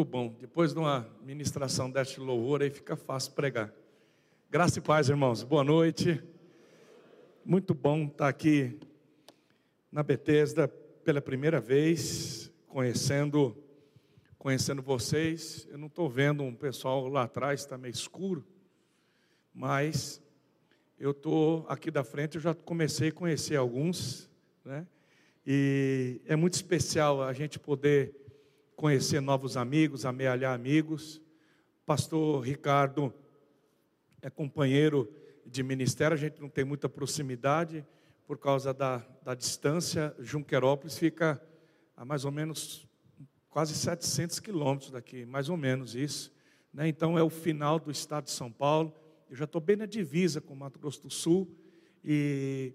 Muito bom. Depois de uma ministração deste louvor, aí fica fácil pregar. Graça e paz, irmãos. Boa noite. Muito bom estar aqui na Betesda pela primeira vez, conhecendo conhecendo vocês. Eu não estou vendo um pessoal lá atrás, está meio escuro, mas eu estou aqui da frente, eu já comecei a conhecer alguns, né? E é muito especial a gente poder conhecer novos amigos, amealhar amigos. Pastor Ricardo é companheiro de ministério, a gente não tem muita proximidade por causa da, da distância. Junquerópolis fica a mais ou menos quase 700 quilômetros daqui, mais ou menos isso. Né? Então é o final do estado de São Paulo. Eu já estou bem na divisa com o Mato Grosso do Sul e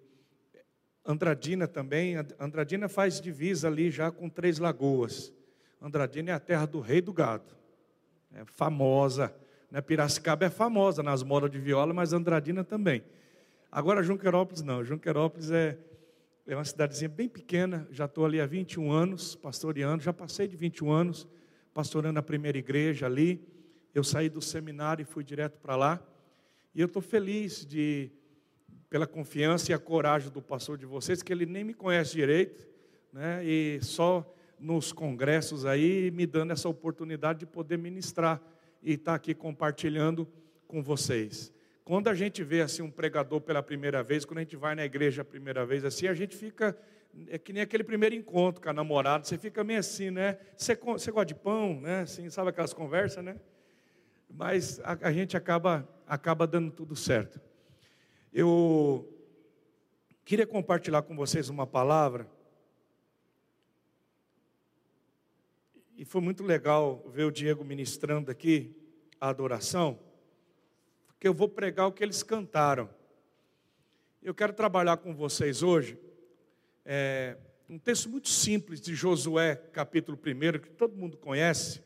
Andradina também. Andradina faz divisa ali já com Três Lagoas. Andradina é a terra do rei do gado. É famosa. Né? Piracicaba é famosa nas modas de viola, mas Andradina também. Agora Junquerópolis não. Junquerópolis é, é uma cidadezinha bem pequena. Já estou ali há 21 anos pastoreando. Já passei de 21 anos pastorando a primeira igreja ali. Eu saí do seminário e fui direto para lá. E eu estou feliz de, pela confiança e a coragem do pastor de vocês, que ele nem me conhece direito, né? E só nos congressos aí, me dando essa oportunidade de poder ministrar e estar tá aqui compartilhando com vocês. Quando a gente vê assim um pregador pela primeira vez, quando a gente vai na igreja a primeira vez assim, a gente fica é que nem aquele primeiro encontro com a namorada, você fica meio assim, né? Você, você gosta de pão, né? Assim, sabe aquelas conversas, né? Mas a, a gente acaba acaba dando tudo certo. Eu queria compartilhar com vocês uma palavra E foi muito legal ver o Diego ministrando aqui a adoração, porque eu vou pregar o que eles cantaram. Eu quero trabalhar com vocês hoje é, um texto muito simples de Josué, capítulo 1, que todo mundo conhece,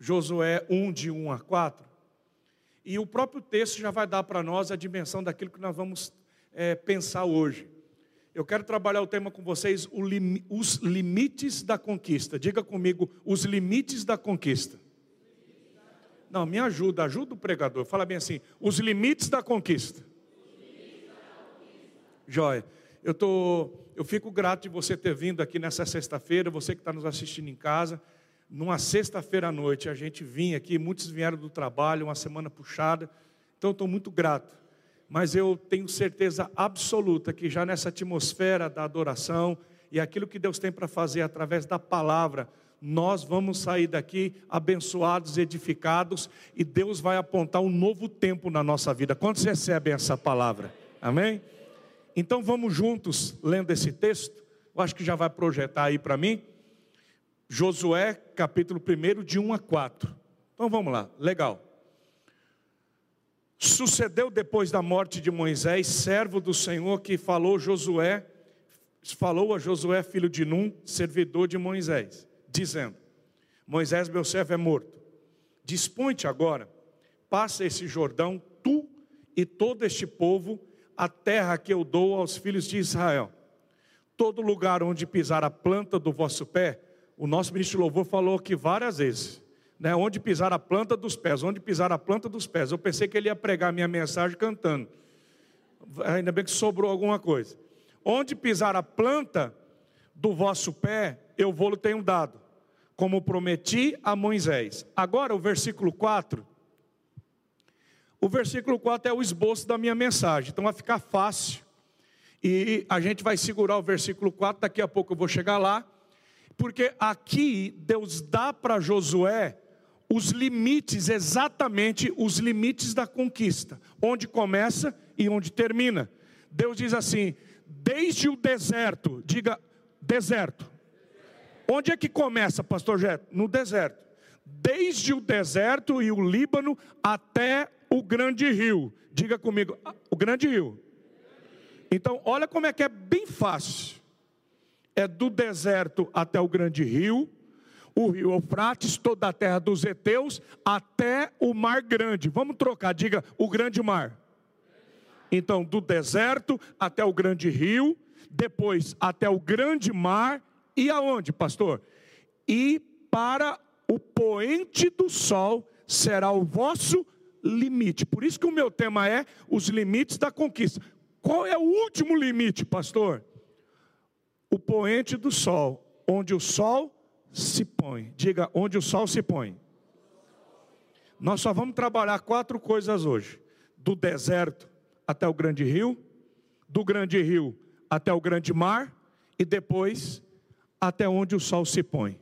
Josué 1, de 1 a 4. E o próprio texto já vai dar para nós a dimensão daquilo que nós vamos é, pensar hoje. Eu quero trabalhar o tema com vocês, os limites da conquista. Diga comigo, os limites da conquista. Não, me ajuda, ajuda o pregador. Fala bem assim, os limites da conquista. Joia. Eu, tô, eu fico grato de você ter vindo aqui nessa sexta-feira, você que está nos assistindo em casa. Numa sexta-feira à noite, a gente vinha aqui, muitos vieram do trabalho, uma semana puxada. Então, estou muito grato mas eu tenho certeza absoluta que já nessa atmosfera da adoração e aquilo que Deus tem para fazer através da palavra, nós vamos sair daqui abençoados, edificados, e Deus vai apontar um novo tempo na nossa vida. Quantos recebem essa palavra? Amém? Então vamos juntos lendo esse texto. Eu acho que já vai projetar aí para mim. Josué, capítulo 1, de 1 a 4. Então vamos lá, legal. Sucedeu depois da morte de Moisés, servo do Senhor, que falou Josué, falou a Josué, filho de Num, servidor de Moisés, dizendo: Moisés, meu servo, é morto. Dispõe-te agora, passa esse Jordão, tu e todo este povo, a terra que eu dou aos filhos de Israel. Todo lugar onde pisar a planta do vosso pé, o nosso ministro louvor falou aqui várias vezes né, onde pisar a planta dos pés, onde pisar a planta dos pés. Eu pensei que ele ia pregar a minha mensagem cantando. Ainda bem que sobrou alguma coisa. Onde pisar a planta do vosso pé, eu vou-lhe tenho dado, como prometi a Moisés. Agora o versículo 4. O versículo 4 é o esboço da minha mensagem, então vai ficar fácil. E a gente vai segurar o versículo 4, daqui a pouco eu vou chegar lá, porque aqui Deus dá para Josué os limites, exatamente os limites da conquista, onde começa e onde termina. Deus diz assim: desde o deserto, diga deserto. Onde é que começa, pastor Jeto? No deserto. Desde o deserto e o Líbano até o grande rio. Diga comigo, o grande rio. Então, olha como é que é bem fácil. É do deserto até o grande rio o rio Eufrates, toda a terra dos heteus, até o mar grande. Vamos trocar, diga o grande mar. Então, do deserto até o grande rio, depois até o grande mar, e aonde, pastor? e para o poente do sol será o vosso limite. Por isso que o meu tema é os limites da conquista. Qual é o último limite, pastor? O poente do sol, onde o sol se põe. Diga, onde o sol se põe. Nós só vamos trabalhar quatro coisas hoje: do deserto até o grande rio, do grande rio até o grande mar e depois até onde o sol se põe.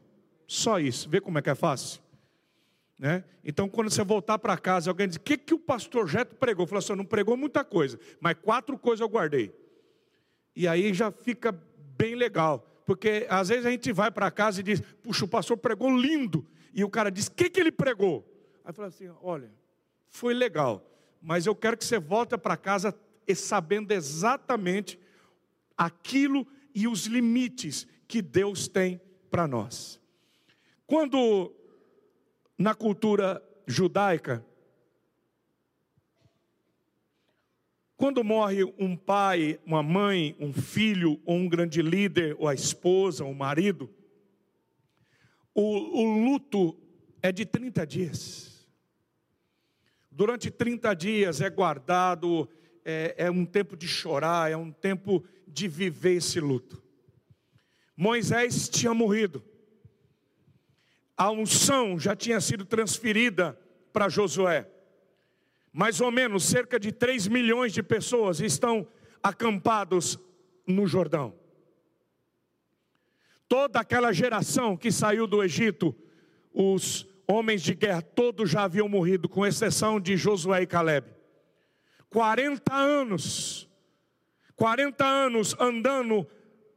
Só isso. Vê como é que é fácil? Né? Então, quando você voltar para casa, alguém diz: O que, que o pastor Jeto pregou? Eu falo assim: Não pregou muita coisa, mas quatro coisas eu guardei. E aí já fica bem legal, porque às vezes a gente vai para casa e diz: Puxa, o pastor pregou lindo. E o cara diz: O que, que ele pregou? Aí fala assim: Olha, foi legal, mas eu quero que você volte para casa sabendo exatamente aquilo e os limites que Deus tem para nós. Quando na cultura judaica, quando morre um pai, uma mãe, um filho, ou um grande líder, ou a esposa, ou o marido, o, o luto é de 30 dias. Durante 30 dias é guardado, é, é um tempo de chorar, é um tempo de viver esse luto. Moisés tinha morrido a unção já tinha sido transferida para Josué. Mais ou menos cerca de 3 milhões de pessoas estão acampados no Jordão. Toda aquela geração que saiu do Egito, os homens de guerra, todos já haviam morrido, com exceção de Josué e Caleb. 40 anos, 40 anos andando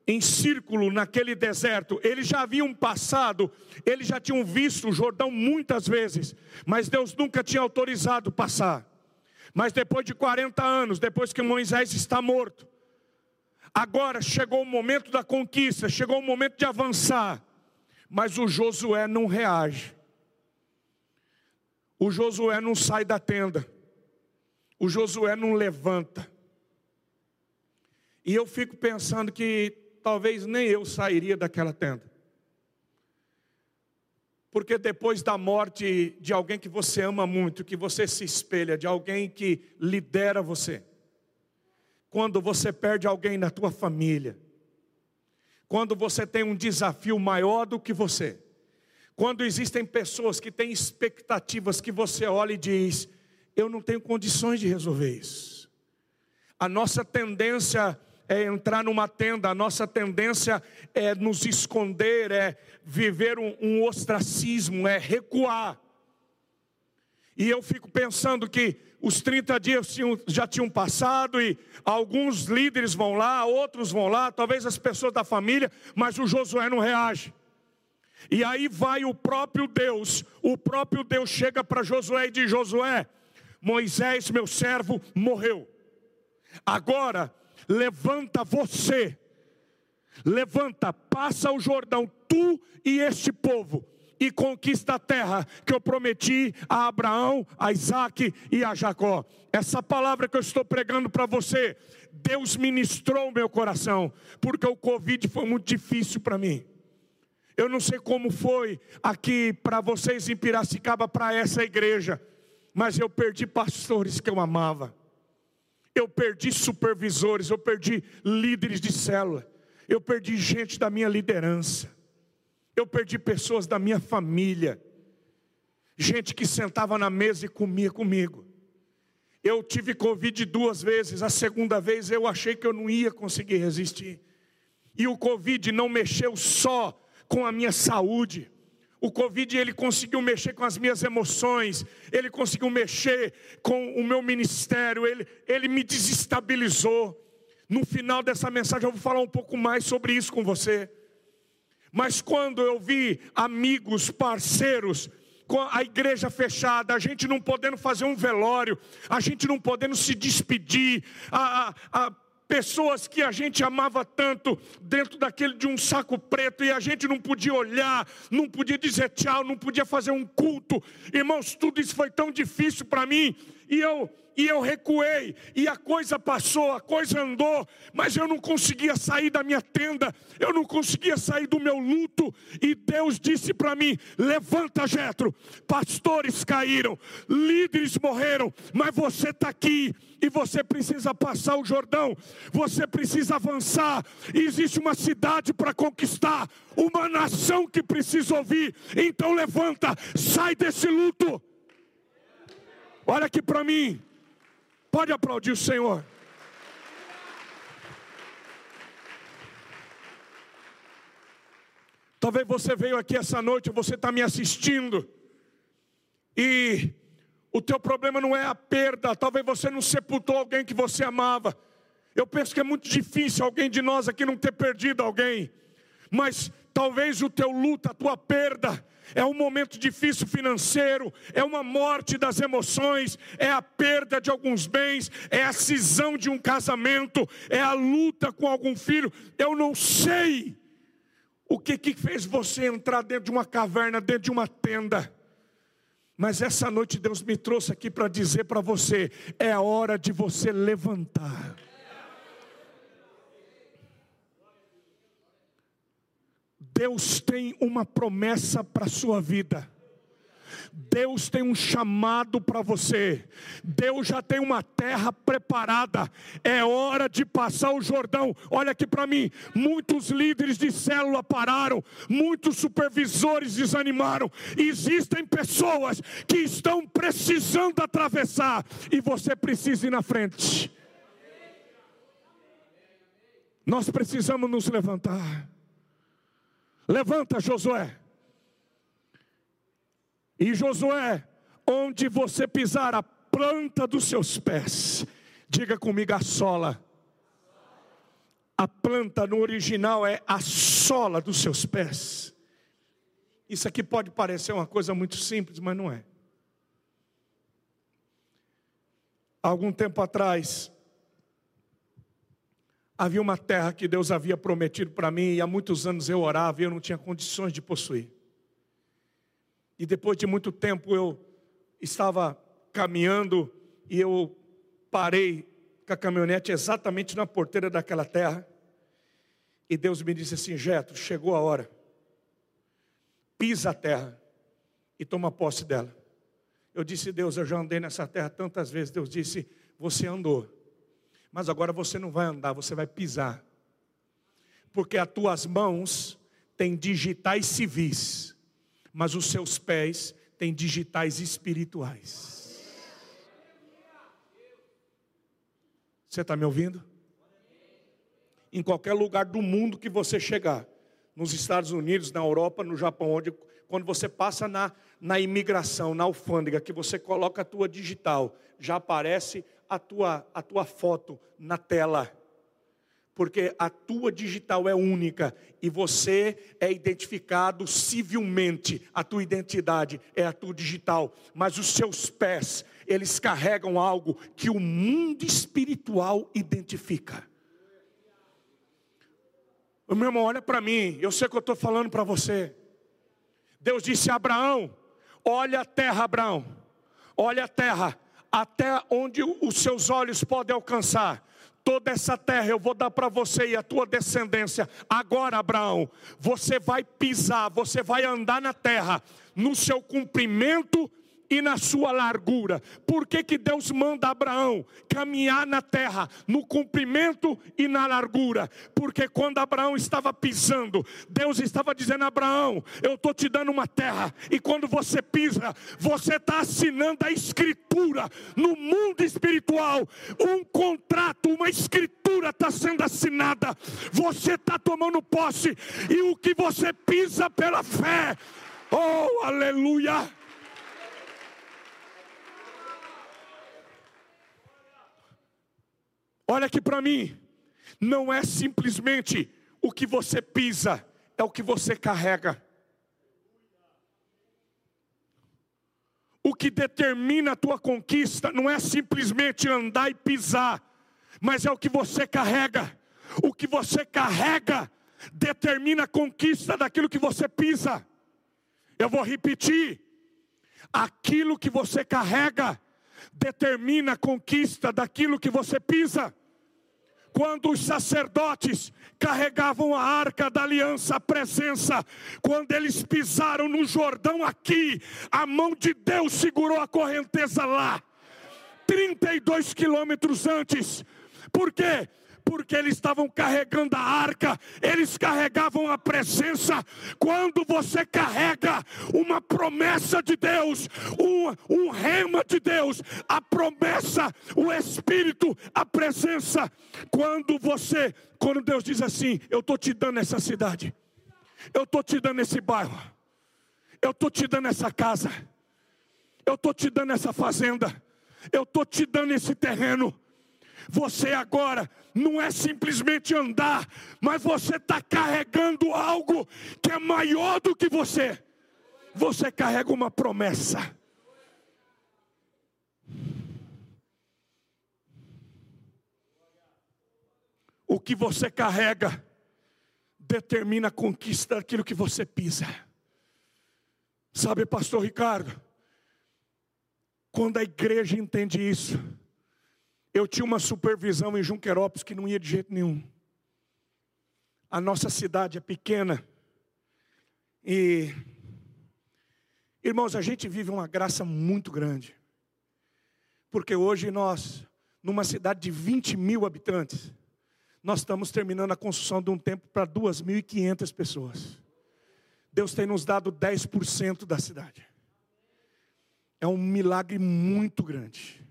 em círculo naquele deserto, eles já haviam passado, eles já tinham visto o Jordão muitas vezes, mas Deus nunca tinha autorizado passar. Mas depois de 40 anos, depois que Moisés está morto, agora chegou o momento da conquista, chegou o momento de avançar, mas o Josué não reage. O Josué não sai da tenda. O Josué não levanta. E eu fico pensando que talvez nem eu sairia daquela tenda. Porque depois da morte de alguém que você ama muito, que você se espelha, de alguém que lidera você, quando você perde alguém na tua família, quando você tem um desafio maior do que você, quando existem pessoas que têm expectativas que você olha e diz: Eu não tenho condições de resolver isso. A nossa tendência é entrar numa tenda, a nossa tendência é nos esconder, é viver um, um ostracismo, é recuar. E eu fico pensando que os 30 dias já tinham passado e alguns líderes vão lá, outros vão lá, talvez as pessoas da família, mas o Josué não reage. E aí vai o próprio Deus, o próprio Deus chega para Josué e diz: Josué, Moisés, meu servo, morreu. Agora levanta você, levanta, passa o Jordão, tu e este povo, e conquista a terra que eu prometi a Abraão, a Isaac e a Jacó. Essa palavra que eu estou pregando para você, Deus ministrou meu coração, porque o Covid foi muito difícil para mim. Eu não sei como foi aqui para vocês em Piracicaba, para essa igreja, mas eu perdi pastores que eu amava eu perdi supervisores, eu perdi líderes de célula, eu perdi gente da minha liderança, eu perdi pessoas da minha família, gente que sentava na mesa e comia comigo. Eu tive Covid duas vezes, a segunda vez eu achei que eu não ia conseguir resistir. E o Covid não mexeu só com a minha saúde, o Covid ele conseguiu mexer com as minhas emoções, ele conseguiu mexer com o meu ministério, ele, ele me desestabilizou. No final dessa mensagem eu vou falar um pouco mais sobre isso com você. Mas quando eu vi amigos, parceiros, com a igreja fechada, a gente não podendo fazer um velório, a gente não podendo se despedir, a, a, a pessoas que a gente amava tanto dentro daquele de um saco preto e a gente não podia olhar, não podia dizer tchau, não podia fazer um culto. Irmãos, tudo isso foi tão difícil para mim e eu e eu recuei, e a coisa passou, a coisa andou, mas eu não conseguia sair da minha tenda, eu não conseguia sair do meu luto, e Deus disse para mim: levanta, Jetro, pastores caíram, líderes morreram, mas você está aqui, e você precisa passar o Jordão, você precisa avançar, e existe uma cidade para conquistar, uma nação que precisa ouvir, então levanta, sai desse luto. Olha aqui para mim. Pode aplaudir o Senhor. Talvez você veio aqui essa noite, você está me assistindo, e o teu problema não é a perda, talvez você não sepultou alguém que você amava. Eu penso que é muito difícil alguém de nós aqui não ter perdido alguém, mas talvez o teu luto, a tua perda, é um momento difícil financeiro, é uma morte das emoções, é a perda de alguns bens, é a cisão de um casamento, é a luta com algum filho. Eu não sei o que, que fez você entrar dentro de uma caverna, dentro de uma tenda. Mas essa noite Deus me trouxe aqui para dizer para você: é hora de você levantar. Deus tem uma promessa para a sua vida. Deus tem um chamado para você. Deus já tem uma terra preparada. É hora de passar o Jordão. Olha aqui para mim. Muitos líderes de célula pararam, muitos supervisores desanimaram. Existem pessoas que estão precisando atravessar e você precisa ir na frente. Nós precisamos nos levantar. Levanta, Josué. E Josué, onde você pisar a planta dos seus pés, diga comigo a sola. A planta no original é a sola dos seus pés. Isso aqui pode parecer uma coisa muito simples, mas não é. Algum tempo atrás, Havia uma terra que Deus havia prometido para mim e há muitos anos eu orava e eu não tinha condições de possuir. E depois de muito tempo eu estava caminhando e eu parei com a caminhonete exatamente na porteira daquela terra. E Deus me disse assim: Jetro, chegou a hora. Pisa a terra e toma posse dela. Eu disse: Deus, eu já andei nessa terra tantas vezes. Deus disse: Você andou mas agora você não vai andar, você vai pisar. Porque as tuas mãos têm digitais civis, mas os seus pés têm digitais espirituais. Você está me ouvindo? Em qualquer lugar do mundo que você chegar, nos Estados Unidos, na Europa, no Japão, onde quando você passa na, na imigração, na alfândega, que você coloca a tua digital, já aparece a tua, a tua foto na tela, porque a tua digital é única e você é identificado civilmente, a tua identidade é a tua digital, mas os seus pés, eles carregam algo que o mundo espiritual identifica. O meu irmão, olha para mim, eu sei que eu estou falando para você. Deus disse a Abraão: Olha a terra, Abraão, olha a terra, até onde os seus olhos podem alcançar. Toda essa terra eu vou dar para você e a tua descendência. Agora, Abraão, você vai pisar, você vai andar na terra, no seu cumprimento e na sua largura. Por que, que Deus manda Abraão caminhar na terra, no comprimento e na largura? Porque quando Abraão estava pisando, Deus estava dizendo: Abraão, eu estou te dando uma terra, e quando você pisa, você está assinando a escritura no mundo espiritual, um contrato, uma escritura está sendo assinada, você está tomando posse, e o que você pisa pela fé, oh aleluia! Olha aqui para mim, não é simplesmente o que você pisa, é o que você carrega. O que determina a tua conquista não é simplesmente andar e pisar, mas é o que você carrega. O que você carrega determina a conquista daquilo que você pisa. Eu vou repetir: aquilo que você carrega determina a conquista daquilo que você pisa. Quando os sacerdotes carregavam a arca da aliança, a presença, quando eles pisaram no Jordão aqui, a mão de Deus segurou a correnteza lá, 32 quilômetros antes. Por quê? Porque eles estavam carregando a arca, eles carregavam a presença. Quando você carrega uma promessa de Deus, um, um rema de Deus, a promessa, o Espírito, a presença. Quando você, quando Deus diz assim: Eu estou te dando essa cidade, eu estou te dando esse bairro, eu estou te dando essa casa, eu estou te dando essa fazenda, eu estou te dando esse terreno. Você agora não é simplesmente andar, mas você está carregando algo que é maior do que você. Você carrega uma promessa. O que você carrega determina a conquista daquilo que você pisa. Sabe, pastor Ricardo, quando a igreja entende isso, eu tinha uma supervisão em Junquerópolis que não ia de jeito nenhum. A nossa cidade é pequena. E, irmãos, a gente vive uma graça muito grande. Porque hoje nós, numa cidade de 20 mil habitantes, nós estamos terminando a construção de um templo para 2.500 pessoas. Deus tem nos dado 10% da cidade. É um milagre muito grande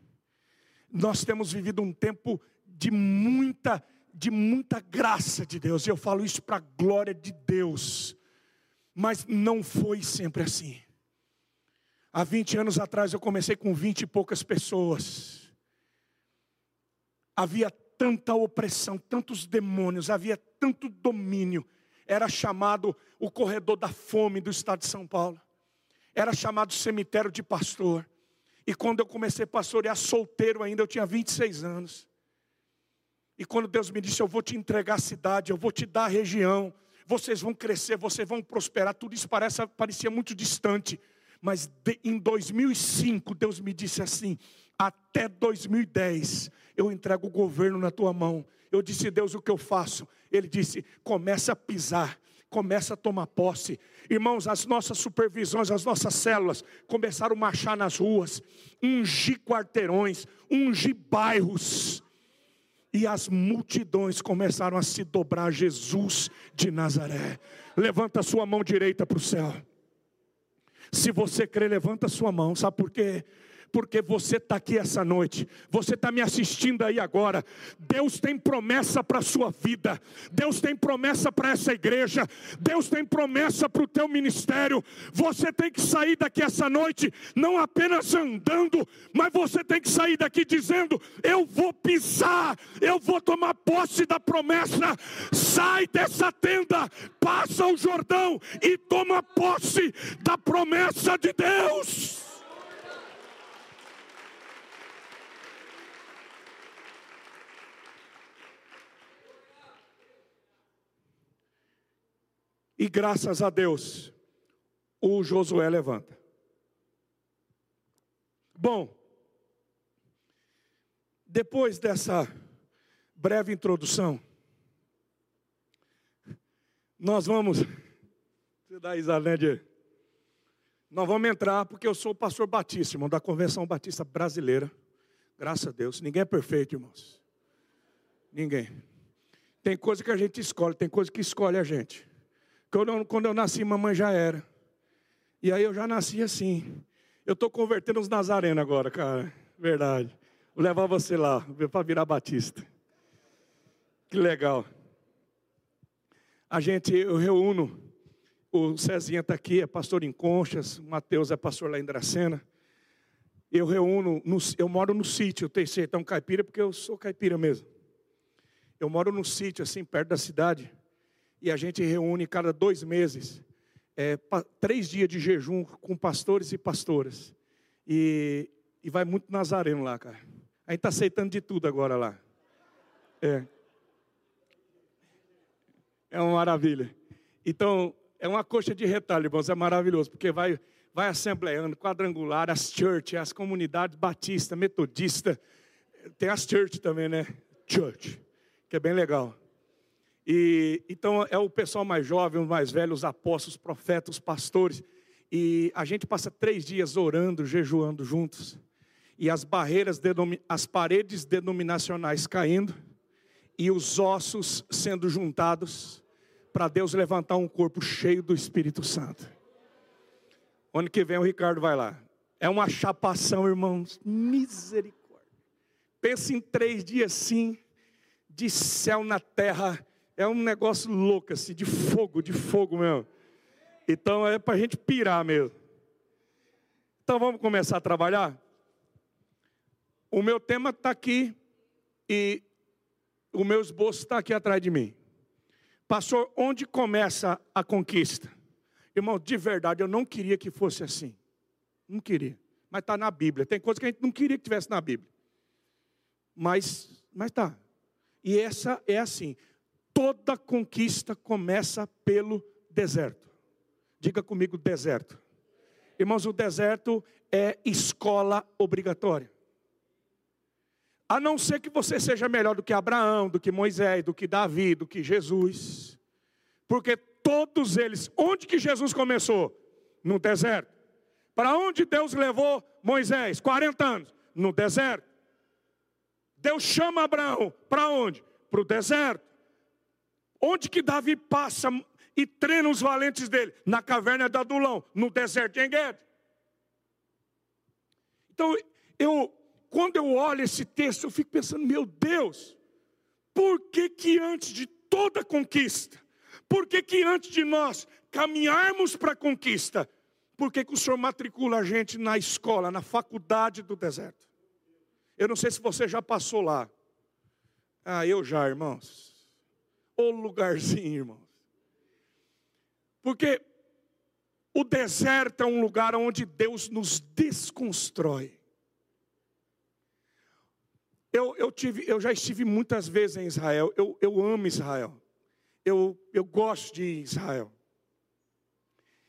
nós temos vivido um tempo de muita, de muita graça de Deus, e eu falo isso para a glória de Deus, mas não foi sempre assim. Há 20 anos atrás eu comecei com 20 e poucas pessoas, havia tanta opressão, tantos demônios, havia tanto domínio, era chamado o corredor da fome do estado de São Paulo, era chamado cemitério de pastor. E quando eu comecei a pastorear solteiro ainda, eu tinha 26 anos. E quando Deus me disse: Eu vou te entregar a cidade, eu vou te dar a região, vocês vão crescer, vocês vão prosperar, tudo isso parece, parecia muito distante. Mas de, em 2005, Deus me disse assim: Até 2010, eu entrego o governo na tua mão. Eu disse: Deus, o que eu faço? Ele disse: Começa a pisar começa a tomar posse. Irmãos, as nossas supervisões, as nossas células começaram a marchar nas ruas, ungir quarteirões, ungir bairros. E as multidões começaram a se dobrar a Jesus de Nazaré. Levanta a sua mão direita para o céu. Se você crê, levanta a sua mão. Sabe por quê? Porque você está aqui essa noite, você está me assistindo aí agora. Deus tem promessa para a sua vida, Deus tem promessa para essa igreja, Deus tem promessa para o teu ministério. Você tem que sair daqui essa noite, não apenas andando, mas você tem que sair daqui dizendo: Eu vou pisar, eu vou tomar posse da promessa. Sai dessa tenda, passa o Jordão e toma posse da promessa de Deus. E graças a Deus, o Josué levanta. Bom, depois dessa breve introdução, nós vamos. Você dá Isalândia. Nós vamos entrar, porque eu sou o pastor Batista, irmão, da Convenção Batista Brasileira. Graças a Deus. Ninguém é perfeito, irmãos. Ninguém. Tem coisa que a gente escolhe, tem coisa que escolhe a gente. Quando eu, quando eu nasci, mamãe já era. E aí eu já nasci assim. Eu estou convertendo os nazarenos agora, cara. Verdade. Vou levar você lá, para virar batista. Que legal. A gente, eu reúno. O Cezinha está aqui, é pastor em Conchas. O Mateus é pastor lá em Dracena. Eu reúno, no, eu moro no sítio, eu tenho sertão caipira, porque eu sou caipira mesmo. Eu moro no sítio, assim, perto da cidade e a gente reúne cada dois meses, é, três dias de jejum com pastores e pastoras. E, e vai muito nazareno lá, cara. A gente está aceitando de tudo agora lá. É. É uma maravilha. Então, é uma coxa de retalho, irmãos, é maravilhoso, porque vai, vai assembleando, quadrangular, as church, as comunidades batista, metodista, tem as church também, né? Church, que é bem legal. E então é o pessoal mais jovem, os mais velhos, os apóstolos, os profetas, pastores. E a gente passa três dias orando, jejuando juntos. E as barreiras, as paredes denominacionais caindo e os ossos sendo juntados para Deus levantar um corpo cheio do Espírito Santo. Ano que vem o Ricardo vai lá. É uma chapação, irmãos. Misericórdia. Pensa em três dias sim, de céu na terra. É um negócio louco, assim, de fogo, de fogo mesmo. Então é para a gente pirar mesmo. Então vamos começar a trabalhar? O meu tema está aqui e o meu esboço está aqui atrás de mim. Pastor, onde começa a conquista? Irmão, de verdade, eu não queria que fosse assim. Não queria. Mas está na Bíblia. Tem coisas que a gente não queria que tivesse na Bíblia. Mas mas tá. E essa é assim. Toda conquista começa pelo deserto. Diga comigo deserto. Irmãos, o deserto é escola obrigatória. A não ser que você seja melhor do que Abraão, do que Moisés, do que Davi, do que Jesus. Porque todos eles, onde que Jesus começou? No deserto. Para onde Deus levou Moisés? 40 anos. No deserto. Deus chama Abraão. Para onde? Para o deserto. Onde que Davi passa e treina os valentes dele? Na caverna de Adulão, no deserto de Engued. Então, eu quando eu olho esse texto, eu fico pensando, meu Deus, por que que antes de toda conquista, por que que antes de nós caminharmos para a conquista, por que que o Senhor matricula a gente na escola, na faculdade do deserto? Eu não sei se você já passou lá. Ah, eu já, irmãos. Lugarzinho, irmãos. Porque o deserto é um lugar onde Deus nos desconstrói. Eu, eu, tive, eu já estive muitas vezes em Israel. Eu, eu amo Israel. Eu, eu gosto de Israel.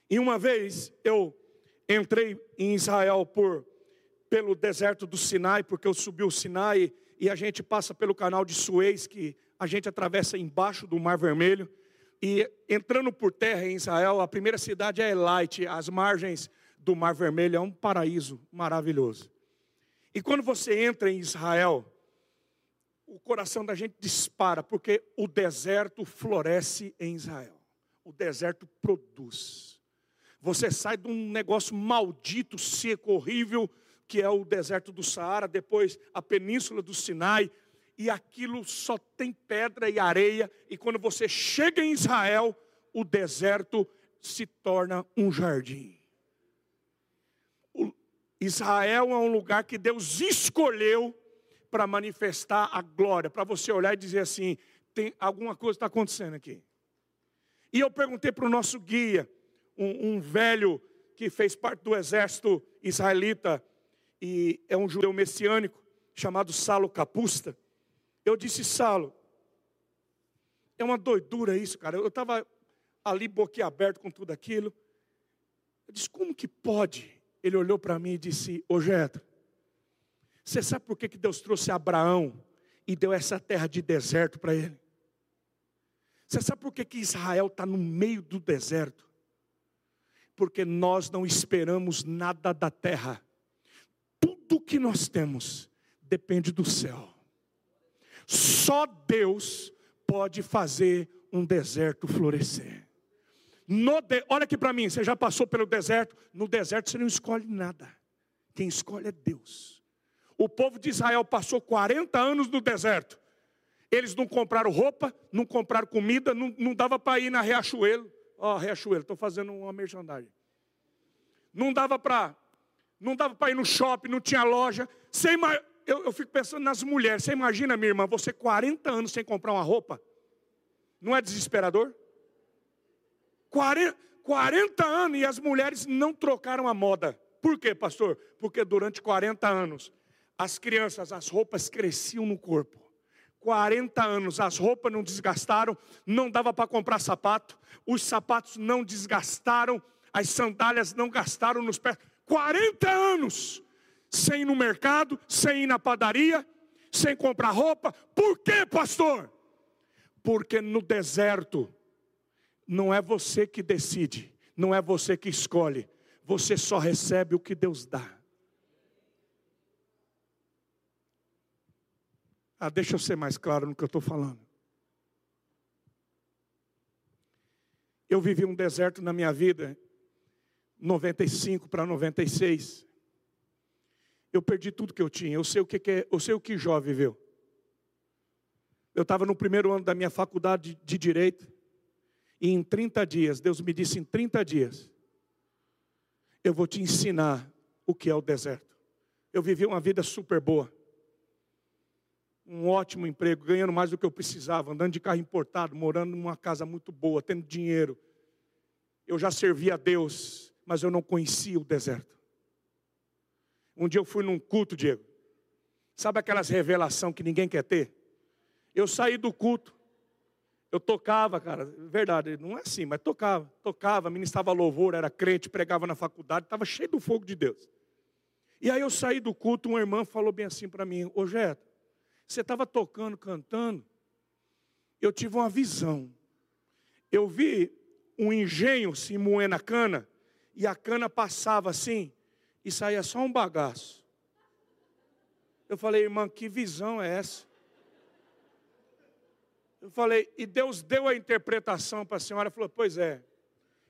E uma vez eu entrei em Israel por, pelo deserto do Sinai, porque eu subi o Sinai e a gente passa pelo canal de Suez, que a gente atravessa embaixo do Mar Vermelho. E entrando por terra em Israel, a primeira cidade é Elite, as margens do Mar Vermelho, é um paraíso maravilhoso. E quando você entra em Israel, o coração da gente dispara, porque o deserto floresce em Israel. O deserto produz. Você sai de um negócio maldito, seco, horrível, que é o deserto do Saara, depois a península do Sinai, e aquilo só tem pedra e areia, e quando você chega em Israel, o deserto se torna um jardim. Israel é um lugar que Deus escolheu para manifestar a glória, para você olhar e dizer assim: tem alguma coisa está acontecendo aqui. E eu perguntei para o nosso guia, um, um, velho que fez parte do exército israelita e é um judeu messiânico, chamado Salo Capusta. Eu disse, Salo, é uma doidura isso, cara. Eu estava ali boquiaberto com tudo aquilo. Eu disse, como que pode? Ele olhou para mim e disse, ô Jetro, você sabe por que, que Deus trouxe Abraão e deu essa terra de deserto para ele? Você sabe por que, que Israel está no meio do deserto? Porque nós não esperamos nada da terra. Tudo que nós temos depende do céu. Só Deus pode fazer um deserto florescer. De... Olha aqui para mim, você já passou pelo deserto? No deserto você não escolhe nada. Quem escolhe é Deus. O povo de Israel passou 40 anos no deserto. Eles não compraram roupa, não compraram comida, não, não dava para ir na Riachuelo. Ó, oh, Riachuelo, estou fazendo uma merchandising. Não dava para não dava para ir no shopping, não tinha loja. Sem, eu, eu fico pensando nas mulheres. Você imagina, minha irmã, você 40 anos sem comprar uma roupa? Não é desesperador? 40, 40 anos e as mulheres não trocaram a moda. Por quê, pastor? Porque durante 40 anos as crianças, as roupas cresciam no corpo. 40 anos, as roupas não desgastaram, não dava para comprar sapato, os sapatos não desgastaram, as sandálias não gastaram nos pés. 40 anos sem ir no mercado, sem ir na padaria, sem comprar roupa. Por quê, pastor? Porque no deserto não é você que decide, não é você que escolhe, você só recebe o que Deus dá. Ah, deixa eu ser mais claro no que eu estou falando. Eu vivi um deserto na minha vida, 95 para 96. Eu perdi tudo que eu tinha. Eu sei o que, é, eu sei o que Jó viveu. Eu estava no primeiro ano da minha faculdade de direito. E em 30 dias, Deus me disse: em 30 dias, eu vou te ensinar o que é o deserto. Eu vivi uma vida super boa. Um ótimo emprego, ganhando mais do que eu precisava, andando de carro importado, morando numa casa muito boa, tendo dinheiro. Eu já servia a Deus, mas eu não conhecia o deserto. Um dia eu fui num culto, Diego. Sabe aquelas revelação que ninguém quer ter? Eu saí do culto, eu tocava, cara, verdade, não é assim, mas tocava, tocava, ministrava louvor, era crente, pregava na faculdade, estava cheio do fogo de Deus. E aí eu saí do culto, uma irmã falou bem assim para mim: Ô Jeto, você estava tocando, cantando, eu tive uma visão. Eu vi um engenho se moer na cana, e a cana passava assim, e saía só um bagaço. Eu falei, irmã, que visão é essa? Eu falei, e Deus deu a interpretação para a senhora, falou: Pois é,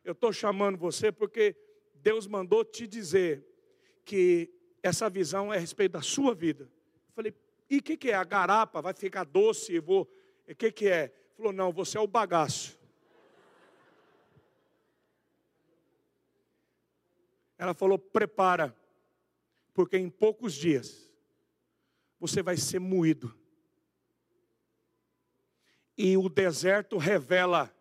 eu estou chamando você porque Deus mandou te dizer que essa visão é a respeito da sua vida. Eu falei, e o que, que é? A garapa vai ficar doce? Vou... O que, que é? Falou, não, você é o bagaço. Ela falou, prepara, porque em poucos dias você vai ser moído e o deserto revela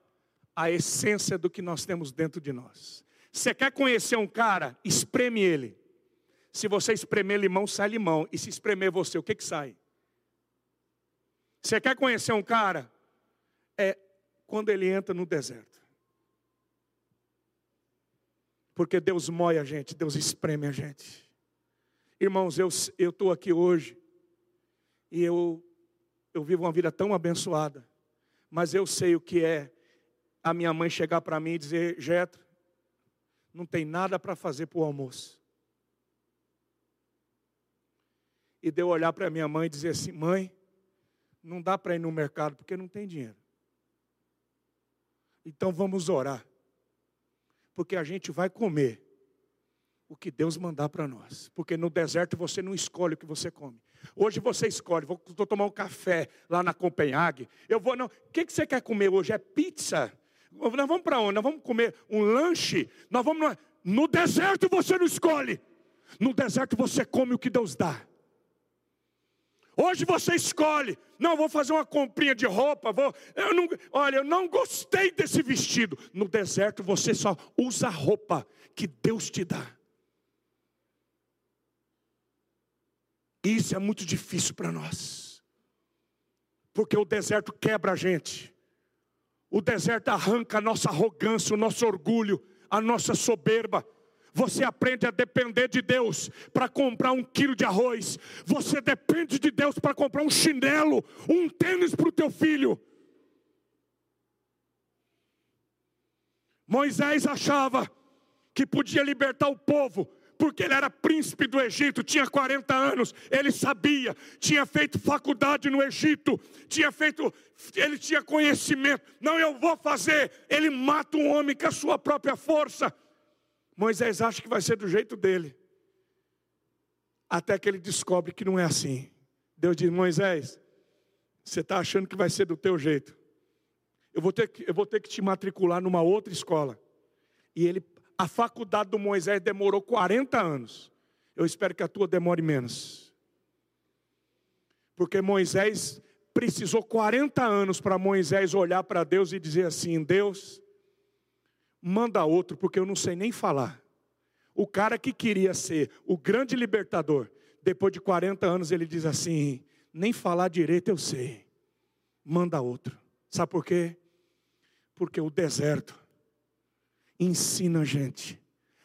a essência do que nós temos dentro de nós. Você quer conhecer um cara? Espreme ele. Se você espremer limão, sai limão. E se espremer você, o que, que sai? Você quer conhecer um cara? É quando ele entra no deserto. Porque Deus moe a gente, Deus espreme a gente. Irmãos, eu estou aqui hoje e eu, eu vivo uma vida tão abençoada mas eu sei o que é a minha mãe chegar para mim e dizer: Jetro, não tem nada para fazer para o almoço. E de eu olhar para minha mãe e dizer assim: Mãe, não dá para ir no mercado porque não tem dinheiro. Então vamos orar, porque a gente vai comer o que Deus mandar para nós, porque no deserto você não escolhe o que você come. Hoje você escolhe, vou, vou tomar um café lá na Copenhague. Eu vou, não. O que, que você quer comer hoje? É pizza? Nós vamos para onde? Nós vamos comer um lanche? Nós vamos. No deserto você não escolhe. No deserto você come o que Deus dá. Hoje você escolhe, não, vou fazer uma comprinha de roupa, vou, eu não, olha, eu não gostei desse vestido. No deserto você só usa a roupa que Deus te dá. Isso é muito difícil para nós, porque o deserto quebra a gente, o deserto arranca a nossa arrogância, o nosso orgulho, a nossa soberba. Você aprende a depender de Deus para comprar um quilo de arroz. Você depende de Deus para comprar um chinelo, um tênis para o teu filho. Moisés achava que podia libertar o povo porque ele era príncipe do Egito, tinha 40 anos, ele sabia, tinha feito faculdade no Egito, tinha feito, ele tinha conhecimento. Não, eu vou fazer. Ele mata um homem com a sua própria força. Moisés acha que vai ser do jeito dele, até que ele descobre que não é assim. Deus diz: Moisés, você está achando que vai ser do teu jeito. Eu vou, ter que, eu vou ter que te matricular numa outra escola. E ele a faculdade do Moisés demorou 40 anos. Eu espero que a tua demore menos. Porque Moisés precisou 40 anos para Moisés olhar para Deus e dizer assim: Deus, manda outro, porque eu não sei nem falar. O cara que queria ser o grande libertador, depois de 40 anos, ele diz assim: nem falar direito eu sei, manda outro. Sabe por quê? Porque o deserto ensina a gente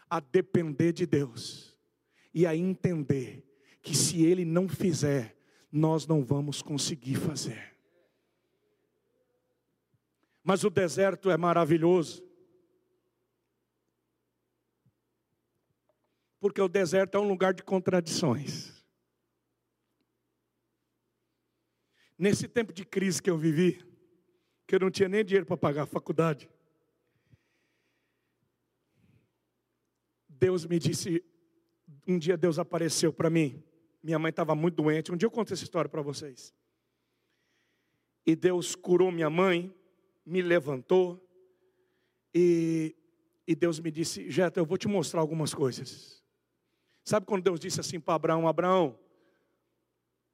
a depender de Deus e a entender que se Ele não fizer, nós não vamos conseguir fazer. Mas o deserto é maravilhoso. Porque o deserto é um lugar de contradições. Nesse tempo de crise que eu vivi, que eu não tinha nem dinheiro para pagar a faculdade, Deus me disse, um dia Deus apareceu para mim. Minha mãe estava muito doente. Um dia eu conto essa história para vocês. E Deus curou minha mãe, me levantou, e, e Deus me disse: Jeta, eu vou te mostrar algumas coisas. Sabe quando Deus disse assim para Abraão: Abraão,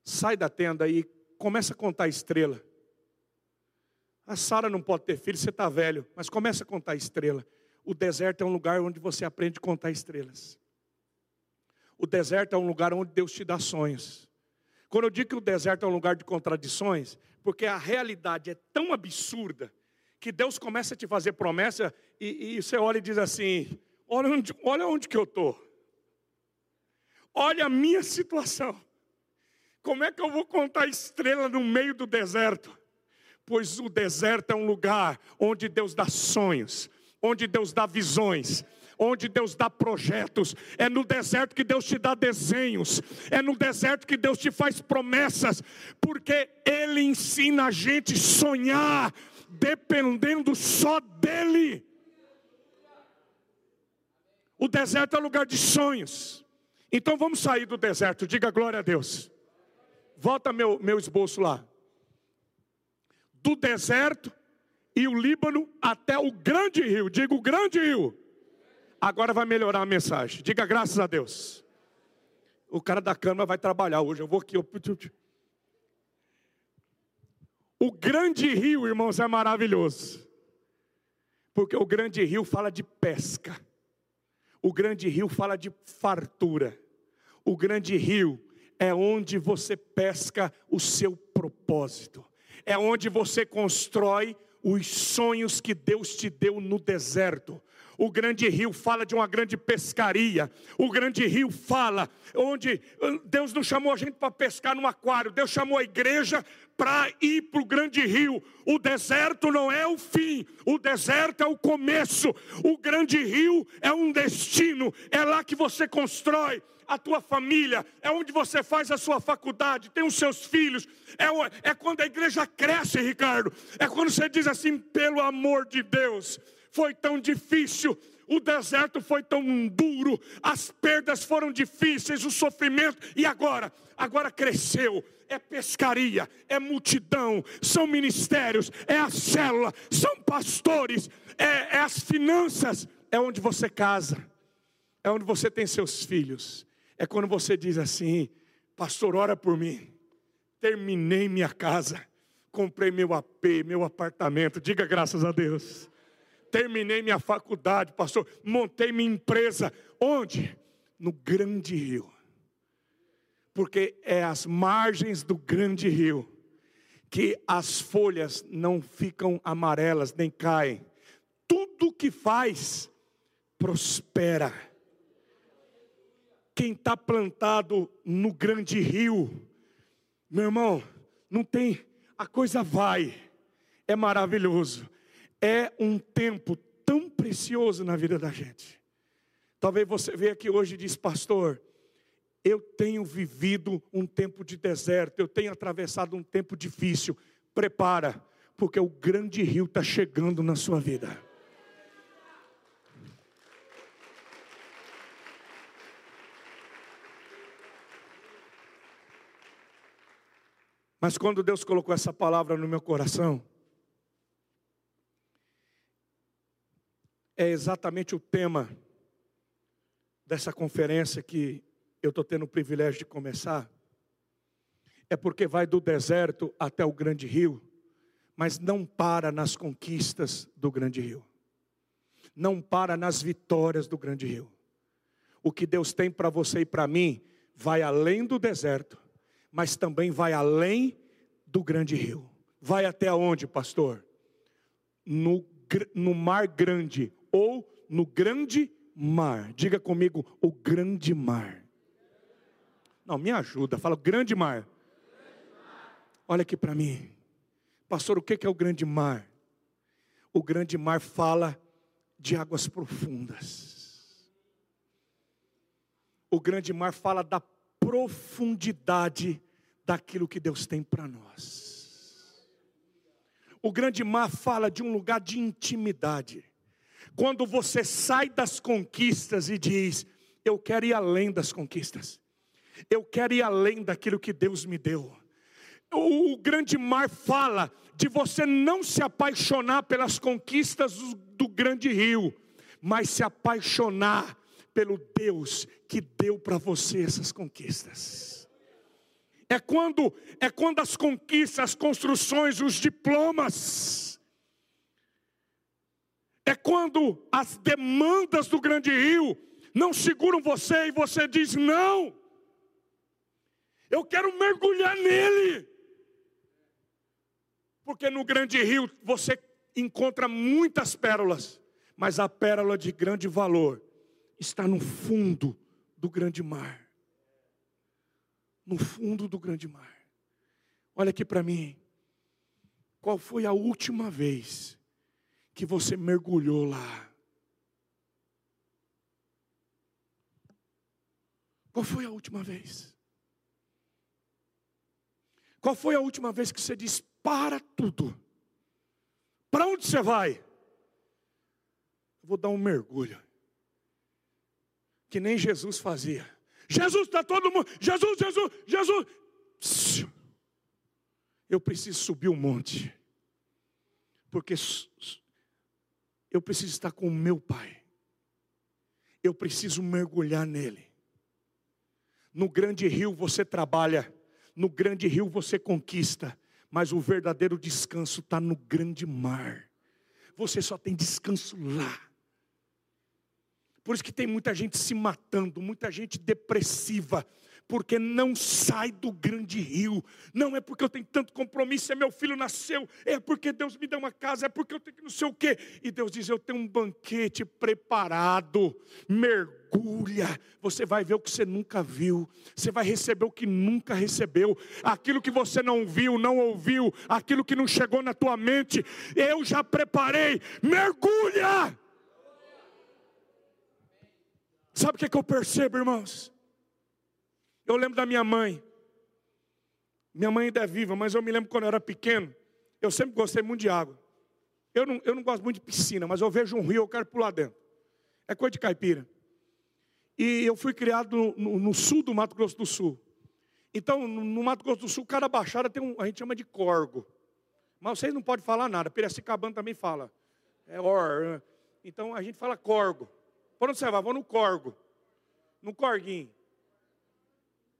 sai da tenda e começa a contar estrela. A Sara não pode ter filho, você está velho, mas começa a contar estrela. O deserto é um lugar onde você aprende a contar estrelas. O deserto é um lugar onde Deus te dá sonhos. Quando eu digo que o deserto é um lugar de contradições, porque a realidade é tão absurda que Deus começa a te fazer promessa e, e você olha e diz assim: olha onde, olha onde que eu estou. Olha a minha situação. Como é que eu vou contar estrela no meio do deserto? Pois o deserto é um lugar onde Deus dá sonhos, onde Deus dá visões, onde Deus dá projetos, é no deserto que Deus te dá desenhos, é no deserto que Deus te faz promessas, porque Ele ensina a gente sonhar, dependendo só dEle. O deserto é lugar de sonhos, então vamos sair do deserto, diga glória a Deus. Volta meu, meu esboço lá. Do deserto e o Líbano até o grande rio, diga o grande rio. Agora vai melhorar a mensagem. Diga graças a Deus. O cara da câmera vai trabalhar hoje. Eu vou aqui. Eu... O grande rio, irmãos, é maravilhoso. Porque o grande rio fala de pesca. O grande rio fala de fartura. O grande rio é onde você pesca o seu propósito. É onde você constrói os sonhos que Deus te deu no deserto. O grande rio fala de uma grande pescaria. O grande rio fala onde ah, Deus não chamou a gente para pescar no aquário, Deus chamou a igreja para ir para o grande rio. O deserto não é o fim, o deserto é o começo. O grande rio é um destino, é lá que você constrói a tua família, é onde você faz a sua faculdade, tem os seus filhos, é, é quando a igreja cresce, Ricardo, é quando você diz assim, pelo amor de Deus, foi tão difícil, o deserto foi tão duro, as perdas foram difíceis, o sofrimento, e agora? Agora cresceu. É pescaria, é multidão, são ministérios, é a célula, são pastores, é, é as finanças, é onde você casa, é onde você tem seus filhos, é quando você diz assim: Pastor, ora por mim, terminei minha casa, comprei meu AP, meu apartamento, diga graças a Deus terminei minha faculdade, pastor, montei minha empresa. Onde? No grande rio. Porque é as margens do grande rio que as folhas não ficam amarelas nem caem. Tudo que faz prospera. Quem está plantado no grande rio, meu irmão, não tem, a coisa vai, é maravilhoso é um tempo tão precioso na vida da gente. Talvez você veja aqui hoje e diz, pastor, eu tenho vivido um tempo de deserto, eu tenho atravessado um tempo difícil. Prepara, porque o grande rio está chegando na sua vida. Mas quando Deus colocou essa palavra no meu coração, é exatamente o tema dessa conferência que eu estou tendo o privilégio de começar. É porque vai do deserto até o grande rio, mas não para nas conquistas do grande rio, não para nas vitórias do grande rio. O que Deus tem para você e para mim vai além do deserto, mas também vai além do grande rio. Vai até onde, pastor? No, no mar grande, ou no grande mar. Diga comigo, o grande mar. Não, me ajuda, fala grande mar. Olha aqui para mim. Pastor, o que é o grande mar? O grande mar fala de águas profundas. O grande mar fala da profundidade daquilo que Deus tem para nós. O grande mar fala de um lugar de intimidade. Quando você sai das conquistas e diz: Eu quero ir além das conquistas, eu quero ir além daquilo que Deus me deu. O grande mar fala de você não se apaixonar pelas conquistas do grande rio, mas se apaixonar pelo Deus que deu para você essas conquistas. É quando é quando as conquistas, as construções, os diplomas é quando as demandas do grande rio não seguram você e você diz: "Não. Eu quero mergulhar nele". Porque no grande rio você encontra muitas pérolas, mas a pérola de grande valor está no fundo do grande mar. No fundo do grande mar. Olha aqui para mim. Qual foi a última vez que você mergulhou lá? Qual foi a última vez? Qual foi a última vez que você disse: para tudo. Para onde você vai? Eu vou dar um mergulho. Que nem Jesus fazia. Jesus está todo mundo. Jesus, Jesus, Jesus. Eu preciso subir o um monte. Porque eu preciso estar com o meu Pai. Eu preciso mergulhar nele. No grande rio você trabalha, no grande rio você conquista, mas o verdadeiro descanso está no grande mar. Você só tem descanso lá. Por isso que tem muita gente se matando, muita gente depressiva, porque não sai do grande rio. Não é porque eu tenho tanto compromisso, é meu filho nasceu, é porque Deus me deu uma casa, é porque eu tenho que não sei o quê. E Deus diz: Eu tenho um banquete preparado, mergulha. Você vai ver o que você nunca viu, você vai receber o que nunca recebeu, aquilo que você não viu, não ouviu, aquilo que não chegou na tua mente, eu já preparei. Mergulha! Sabe o que, é que eu percebo, irmãos? Eu lembro da minha mãe. Minha mãe ainda é viva, mas eu me lembro quando eu era pequeno. Eu sempre gostei muito de água. Eu não, eu não gosto muito de piscina, mas eu vejo um rio, eu quero pular dentro. É coisa de caipira. E eu fui criado no, no, no sul do Mato Grosso do Sul. Então, no, no, Mato Grosso do Sul, cada baixada tem um, a gente chama de corgo. Mas vocês não podem falar nada. Piracicabana também fala. É or. Né? Então a gente fala corgo. Onde você vai? Vou no corgo. No corguinho.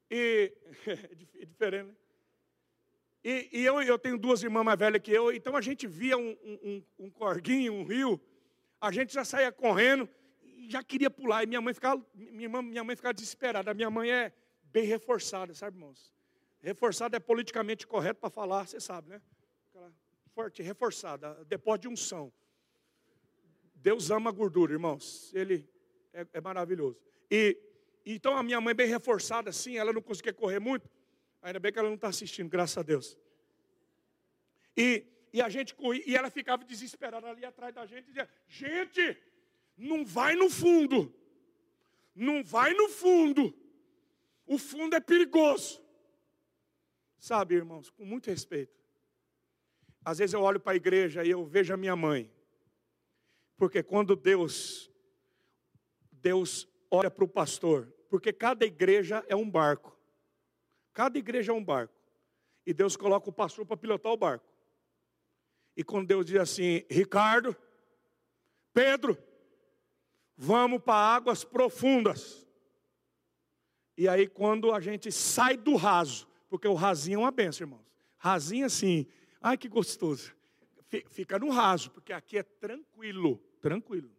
E é diferente, né? E, e, eu, eu tenho duas irmãs mais velhas que eu, então a gente via um, um, um corguinho, um rio, a gente já saía correndo já queria pular. E minha mãe ficava, minha, irmã, minha mãe ficava desesperada. Minha mãe é bem reforçada, sabe, irmãos? Reforçada é politicamente correto para falar, você sabe, né? Forte, reforçada, depois de unção. Deus ama a gordura, irmãos. Ele é, é maravilhoso. E então a minha mãe, bem reforçada assim, ela não conseguia correr muito. Ainda bem que ela não está assistindo, graças a Deus. E, e a gente e ela ficava desesperada ali atrás da gente, dizia: Gente, não vai no fundo. Não vai no fundo. O fundo é perigoso. Sabe, irmãos, com muito respeito. Às vezes eu olho para a igreja e eu vejo a minha mãe. Porque quando Deus Deus olha para o pastor, porque cada igreja é um barco. Cada igreja é um barco. E Deus coloca o pastor para pilotar o barco. E quando Deus diz assim: Ricardo, Pedro, vamos para águas profundas. E aí, quando a gente sai do raso, porque o rasinho é uma benção, irmãos. Rasinho assim, ai que gostoso. Fica no raso, porque aqui é tranquilo, tranquilo.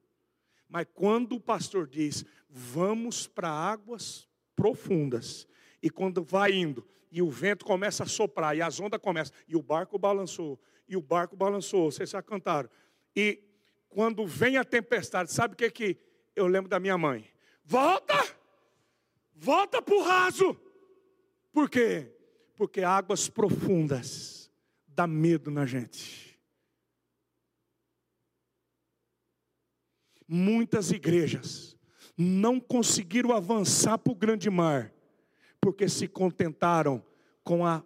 Mas quando o pastor diz, vamos para águas profundas, e quando vai indo, e o vento começa a soprar, e as ondas começam, e o barco balançou, e o barco balançou, vocês já cantaram. E quando vem a tempestade, sabe o que, que eu lembro da minha mãe? Volta! Volta para o raso! Por quê? Porque águas profundas dá medo na gente. Muitas igrejas não conseguiram avançar para o grande mar, porque se contentaram com a,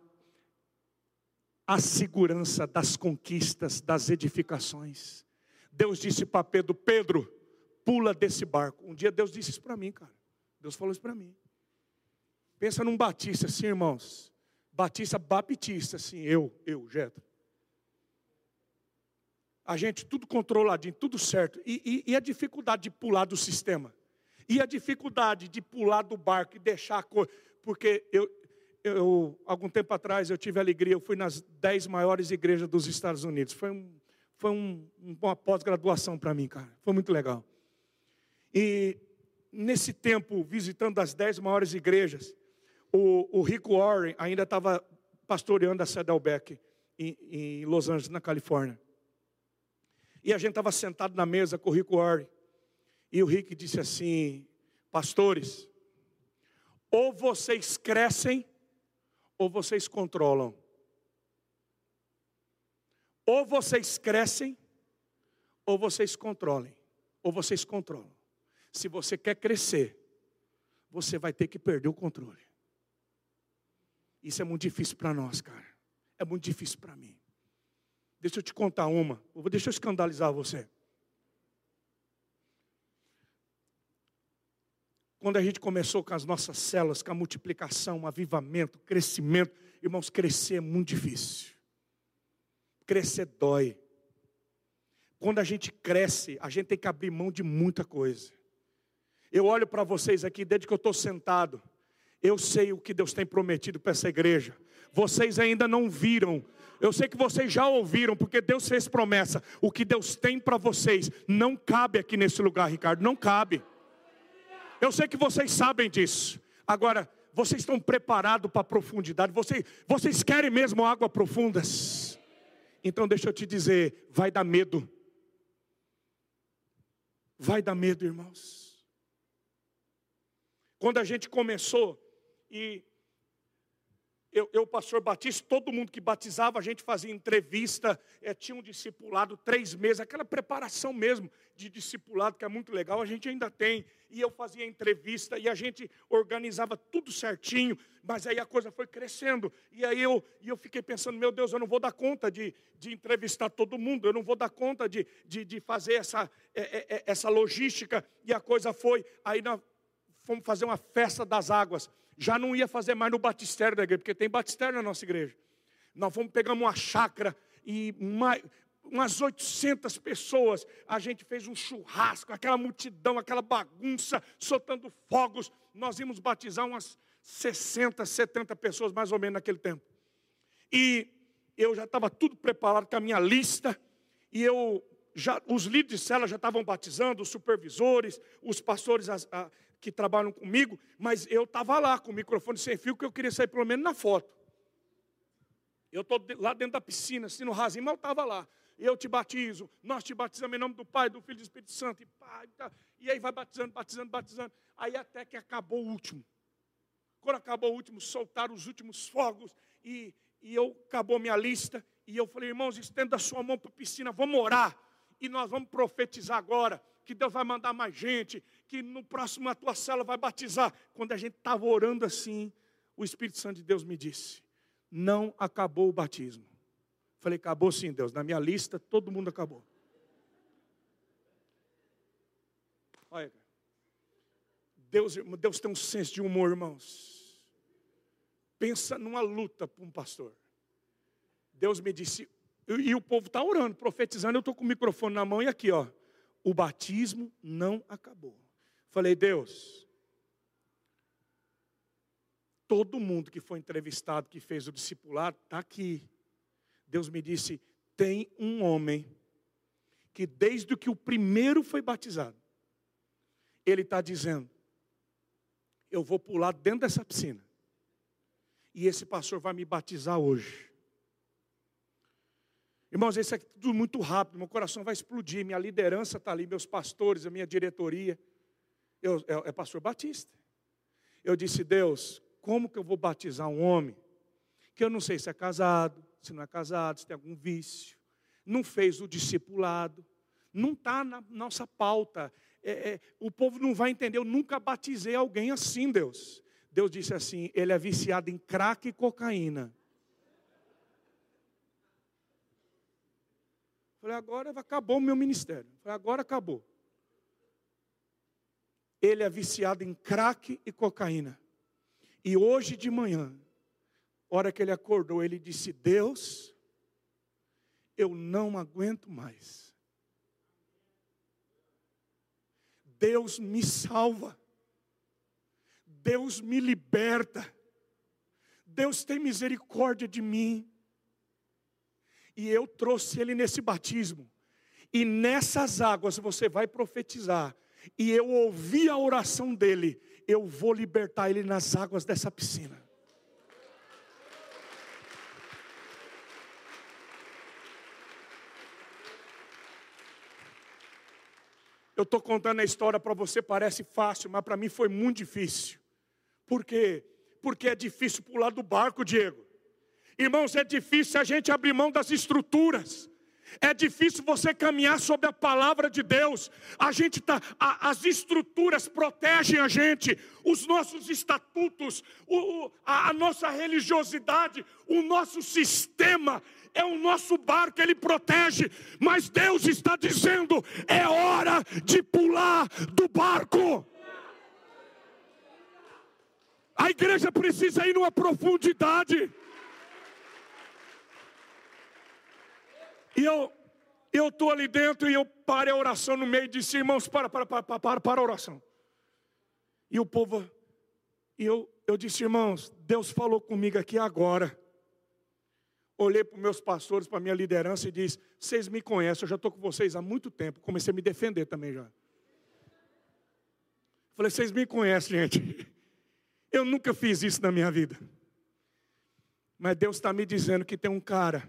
a segurança das conquistas, das edificações. Deus disse para Pedro: Pedro, pula desse barco. Um dia Deus disse isso para mim, cara. Deus falou isso para mim. Pensa num batista assim, irmãos. Batista baptista, assim, eu, eu, Jetro. A gente tudo controladinho, tudo certo. E, e, e, a dificuldade de pular do sistema. E a dificuldade de pular do barco e deixar a coisa. Porque eu, eu, algum tempo atrás, eu tive alegria, eu fui nas dez maiores igrejas dos Estados Unidos. Foi, um, foi um, uma pós-graduação para mim, cara. Foi muito legal. E nesse tempo, visitando as dez maiores igrejas, o, o Warren ainda estava pastoreando a Saddleback em, em Los Angeles, na Califórnia. E a gente estava sentado na mesa com o Rick Warren. E o Rick disse assim: Pastores, ou vocês crescem, ou vocês controlam. Ou vocês crescem, ou vocês controlem. Ou vocês controlam. Se você quer crescer, você vai ter que perder o controle. Isso é muito difícil para nós, cara. É muito difícil para mim. Deixa eu te contar uma. Deixa eu escandalizar você. Quando a gente começou com as nossas células, com a multiplicação, o avivamento, crescimento, irmãos, crescer é muito difícil. Crescer dói. Quando a gente cresce, a gente tem que abrir mão de muita coisa. Eu olho para vocês aqui, desde que eu estou sentado, eu sei o que Deus tem prometido para essa igreja. Vocês ainda não viram. Eu sei que vocês já ouviram, porque Deus fez promessa. O que Deus tem para vocês não cabe aqui nesse lugar, Ricardo, não cabe. Eu sei que vocês sabem disso. Agora, vocês estão preparados para a profundidade? Vocês, vocês querem mesmo água profundas? Então, deixa eu te dizer: vai dar medo. Vai dar medo, irmãos. Quando a gente começou, e eu, eu, pastor Batista, todo mundo que batizava, a gente fazia entrevista, é, tinha um discipulado três meses, aquela preparação mesmo de discipulado, que é muito legal, a gente ainda tem. E eu fazia entrevista e a gente organizava tudo certinho, mas aí a coisa foi crescendo. E aí eu, e eu fiquei pensando, meu Deus, eu não vou dar conta de, de entrevistar todo mundo, eu não vou dar conta de, de, de fazer essa, é, é, essa logística. E a coisa foi, aí nós fomos fazer uma festa das águas. Já não ia fazer mais no batistério da igreja, porque tem batistério na nossa igreja. Nós fomos, pegamos uma chácara e uma, umas 800 pessoas. A gente fez um churrasco, aquela multidão, aquela bagunça, soltando fogos. Nós íamos batizar umas 60, 70 pessoas, mais ou menos, naquele tempo. E eu já estava tudo preparado com a minha lista. E eu já, os líderes de cela já estavam batizando, os supervisores, os pastores a, a, que trabalham comigo, mas eu estava lá com o microfone sem fio, que eu queria sair pelo menos na foto. Eu estou lá dentro da piscina, assim no rasinho, mas eu estava lá. Eu te batizo, nós te batizamos em nome do Pai, do Filho e do Espírito Santo. E, pá, e aí vai batizando, batizando, batizando. Aí até que acabou o último. Quando acabou o último, soltaram os últimos fogos. E, e eu acabou minha lista. E eu falei, irmãos, estenda a sua mão para a piscina, vamos orar. E nós vamos profetizar agora que Deus vai mandar mais gente, que no próximo a tua cela vai batizar. Quando a gente estava orando assim, o Espírito Santo de Deus me disse: não acabou o batismo. Falei, acabou sim, Deus. Na minha lista, todo mundo acabou. Olha, Deus, Deus tem um senso de humor, irmãos. Pensa numa luta para um pastor. Deus me disse, e, e o povo está orando, profetizando, eu estou com o microfone na mão e aqui, ó o batismo não acabou. Falei, Deus, todo mundo que foi entrevistado, que fez o discipulado, está aqui. Deus me disse: tem um homem que desde que o primeiro foi batizado, ele está dizendo: eu vou pular dentro dessa piscina, e esse pastor vai me batizar hoje. Irmãos, isso é tudo muito rápido, meu coração vai explodir, minha liderança está ali, meus pastores, a minha diretoria. Eu, é, é pastor Batista. Eu disse, Deus, como que eu vou batizar um homem que eu não sei se é casado, se não é casado, se tem algum vício, não fez o discipulado, não está na nossa pauta. É, é, o povo não vai entender. Eu nunca batizei alguém assim, Deus. Deus disse assim: ele é viciado em crack e cocaína. Falei, agora acabou o meu ministério. Falei, agora acabou. Ele é viciado em crack e cocaína. E hoje de manhã, hora que ele acordou, ele disse: Deus, eu não aguento mais. Deus me salva. Deus me liberta. Deus tem misericórdia de mim. E eu trouxe ele nesse batismo. E nessas águas você vai profetizar. E eu ouvi a oração dele. Eu vou libertar ele nas águas dessa piscina. Eu estou contando a história para você, parece fácil, mas para mim foi muito difícil. Por quê? Porque é difícil pular do barco, Diego. Irmãos, é difícil a gente abrir mão das estruturas. É difícil você caminhar sobre a palavra de Deus. A gente tá, a, as estruturas protegem a gente, os nossos estatutos, o, a, a nossa religiosidade, o nosso sistema é o nosso barco, ele protege, mas Deus está dizendo: é hora de pular do barco. A igreja precisa ir numa profundidade. E eu eu estou ali dentro e eu parei a oração no meio e disse, irmãos, para, para, para, para, para a oração. E o povo, e eu, eu disse, irmãos, Deus falou comigo aqui agora olhei para os meus pastores, para a minha liderança e disse: Vocês me conhecem, eu já estou com vocês há muito tempo. Comecei a me defender também já. Falei: Vocês me conhecem, gente. Eu nunca fiz isso na minha vida. Mas Deus está me dizendo que tem um cara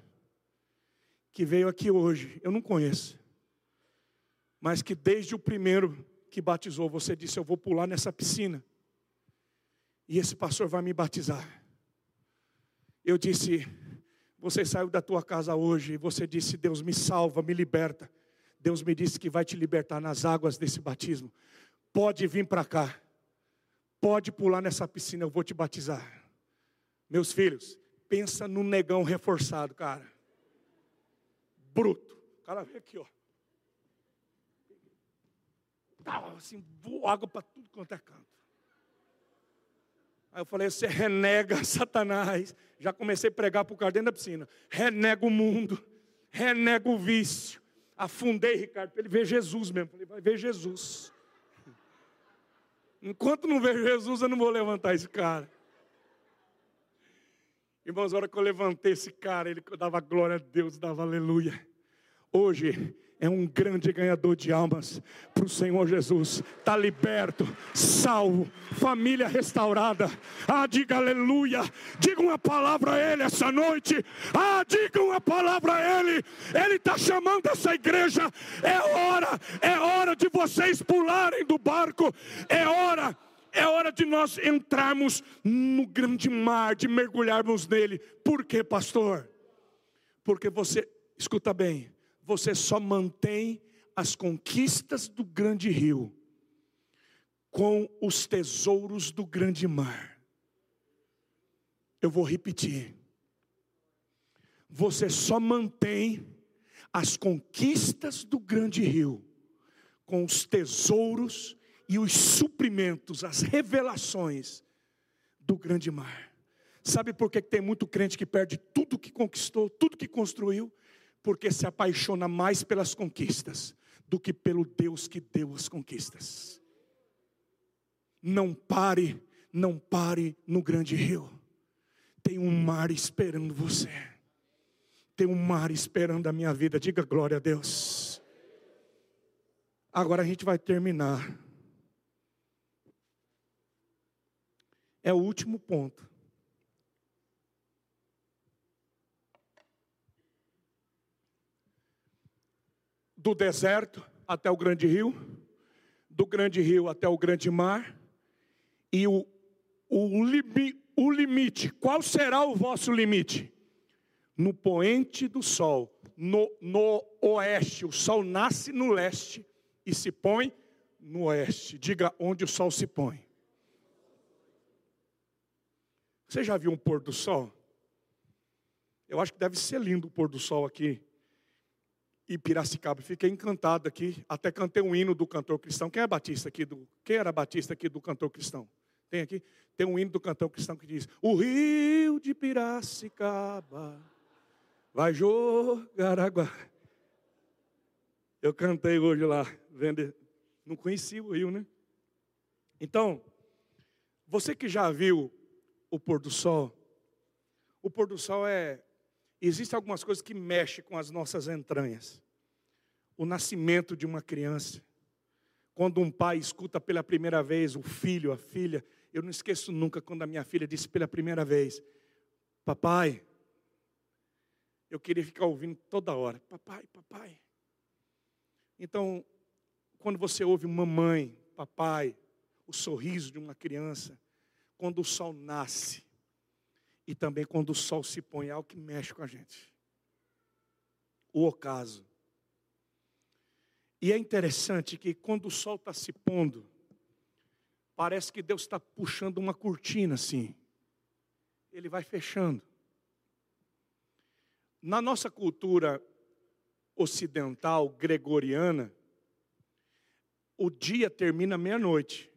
que veio aqui hoje, eu não conheço, mas que desde o primeiro que batizou, você disse: Eu vou pular nessa piscina, e esse pastor vai me batizar. Eu disse: você saiu da tua casa hoje e você disse: Deus me salva, me liberta. Deus me disse que vai te libertar nas águas desse batismo. Pode vir para cá. Pode pular nessa piscina, eu vou te batizar. Meus filhos, pensa no negão reforçado, cara. Bruto. O cara vem aqui, ó. Tava assim, água para tudo quanto é canto. Aí eu falei, você renega Satanás. Já comecei a pregar para o cara dentro da piscina. Renega o mundo, renega o vício. Afundei, Ricardo, para ele ver Jesus mesmo. Falei, vai ver Jesus. Enquanto não ver Jesus, eu não vou levantar esse cara. Irmãos, a hora que eu levantei esse cara, ele dava glória a Deus, dava aleluia. Hoje, é um grande ganhador de almas para o Senhor Jesus. Está liberto, salvo, família restaurada. Ah, diga aleluia. Diga uma palavra a Ele essa noite. Ah, diga uma palavra a Ele. Ele está chamando essa igreja. É hora, é hora de vocês pularem do barco. É hora. É hora de nós entrarmos no grande mar, de mergulharmos nele. Por quê, pastor? Porque você, escuta bem, você só mantém as conquistas do grande rio com os tesouros do grande mar. Eu vou repetir. Você só mantém as conquistas do grande rio com os tesouros e os suprimentos, as revelações do grande mar. Sabe por que tem muito crente que perde tudo que conquistou, tudo que construiu? Porque se apaixona mais pelas conquistas do que pelo Deus que deu as conquistas. Não pare, não pare no grande rio. Tem um mar esperando você. Tem um mar esperando a minha vida. Diga glória a Deus. Agora a gente vai terminar. É o último ponto. Do deserto até o grande rio, do grande rio até o grande mar, e o, o, limi, o limite, qual será o vosso limite? No poente do sol, no, no oeste, o sol nasce no leste e se põe no oeste. Diga onde o sol se põe. Você já viu um pôr do sol? Eu acho que deve ser lindo o pôr do sol aqui em Piracicaba. Fiquei encantado aqui. Até cantei um hino do cantor cristão. Quem é batista aqui? Do, quem era batista aqui do cantor cristão? Tem aqui? Tem um hino do cantor cristão que diz: O rio de Piracicaba vai jogar água. Eu cantei hoje lá, vendo. Não conhecia o rio, né? Então, você que já viu o pôr do sol, o pôr do sol é. Existem algumas coisas que mexem com as nossas entranhas. O nascimento de uma criança. Quando um pai escuta pela primeira vez o filho, a filha. Eu não esqueço nunca quando a minha filha disse pela primeira vez: Papai, eu queria ficar ouvindo toda hora: Papai, papai. Então, quando você ouve mamãe, papai, o sorriso de uma criança, quando o sol nasce e também quando o sol se põe, é algo que mexe com a gente. O ocaso. E é interessante que quando o sol está se pondo, parece que Deus está puxando uma cortina assim. Ele vai fechando. Na nossa cultura ocidental, gregoriana, o dia termina meia-noite.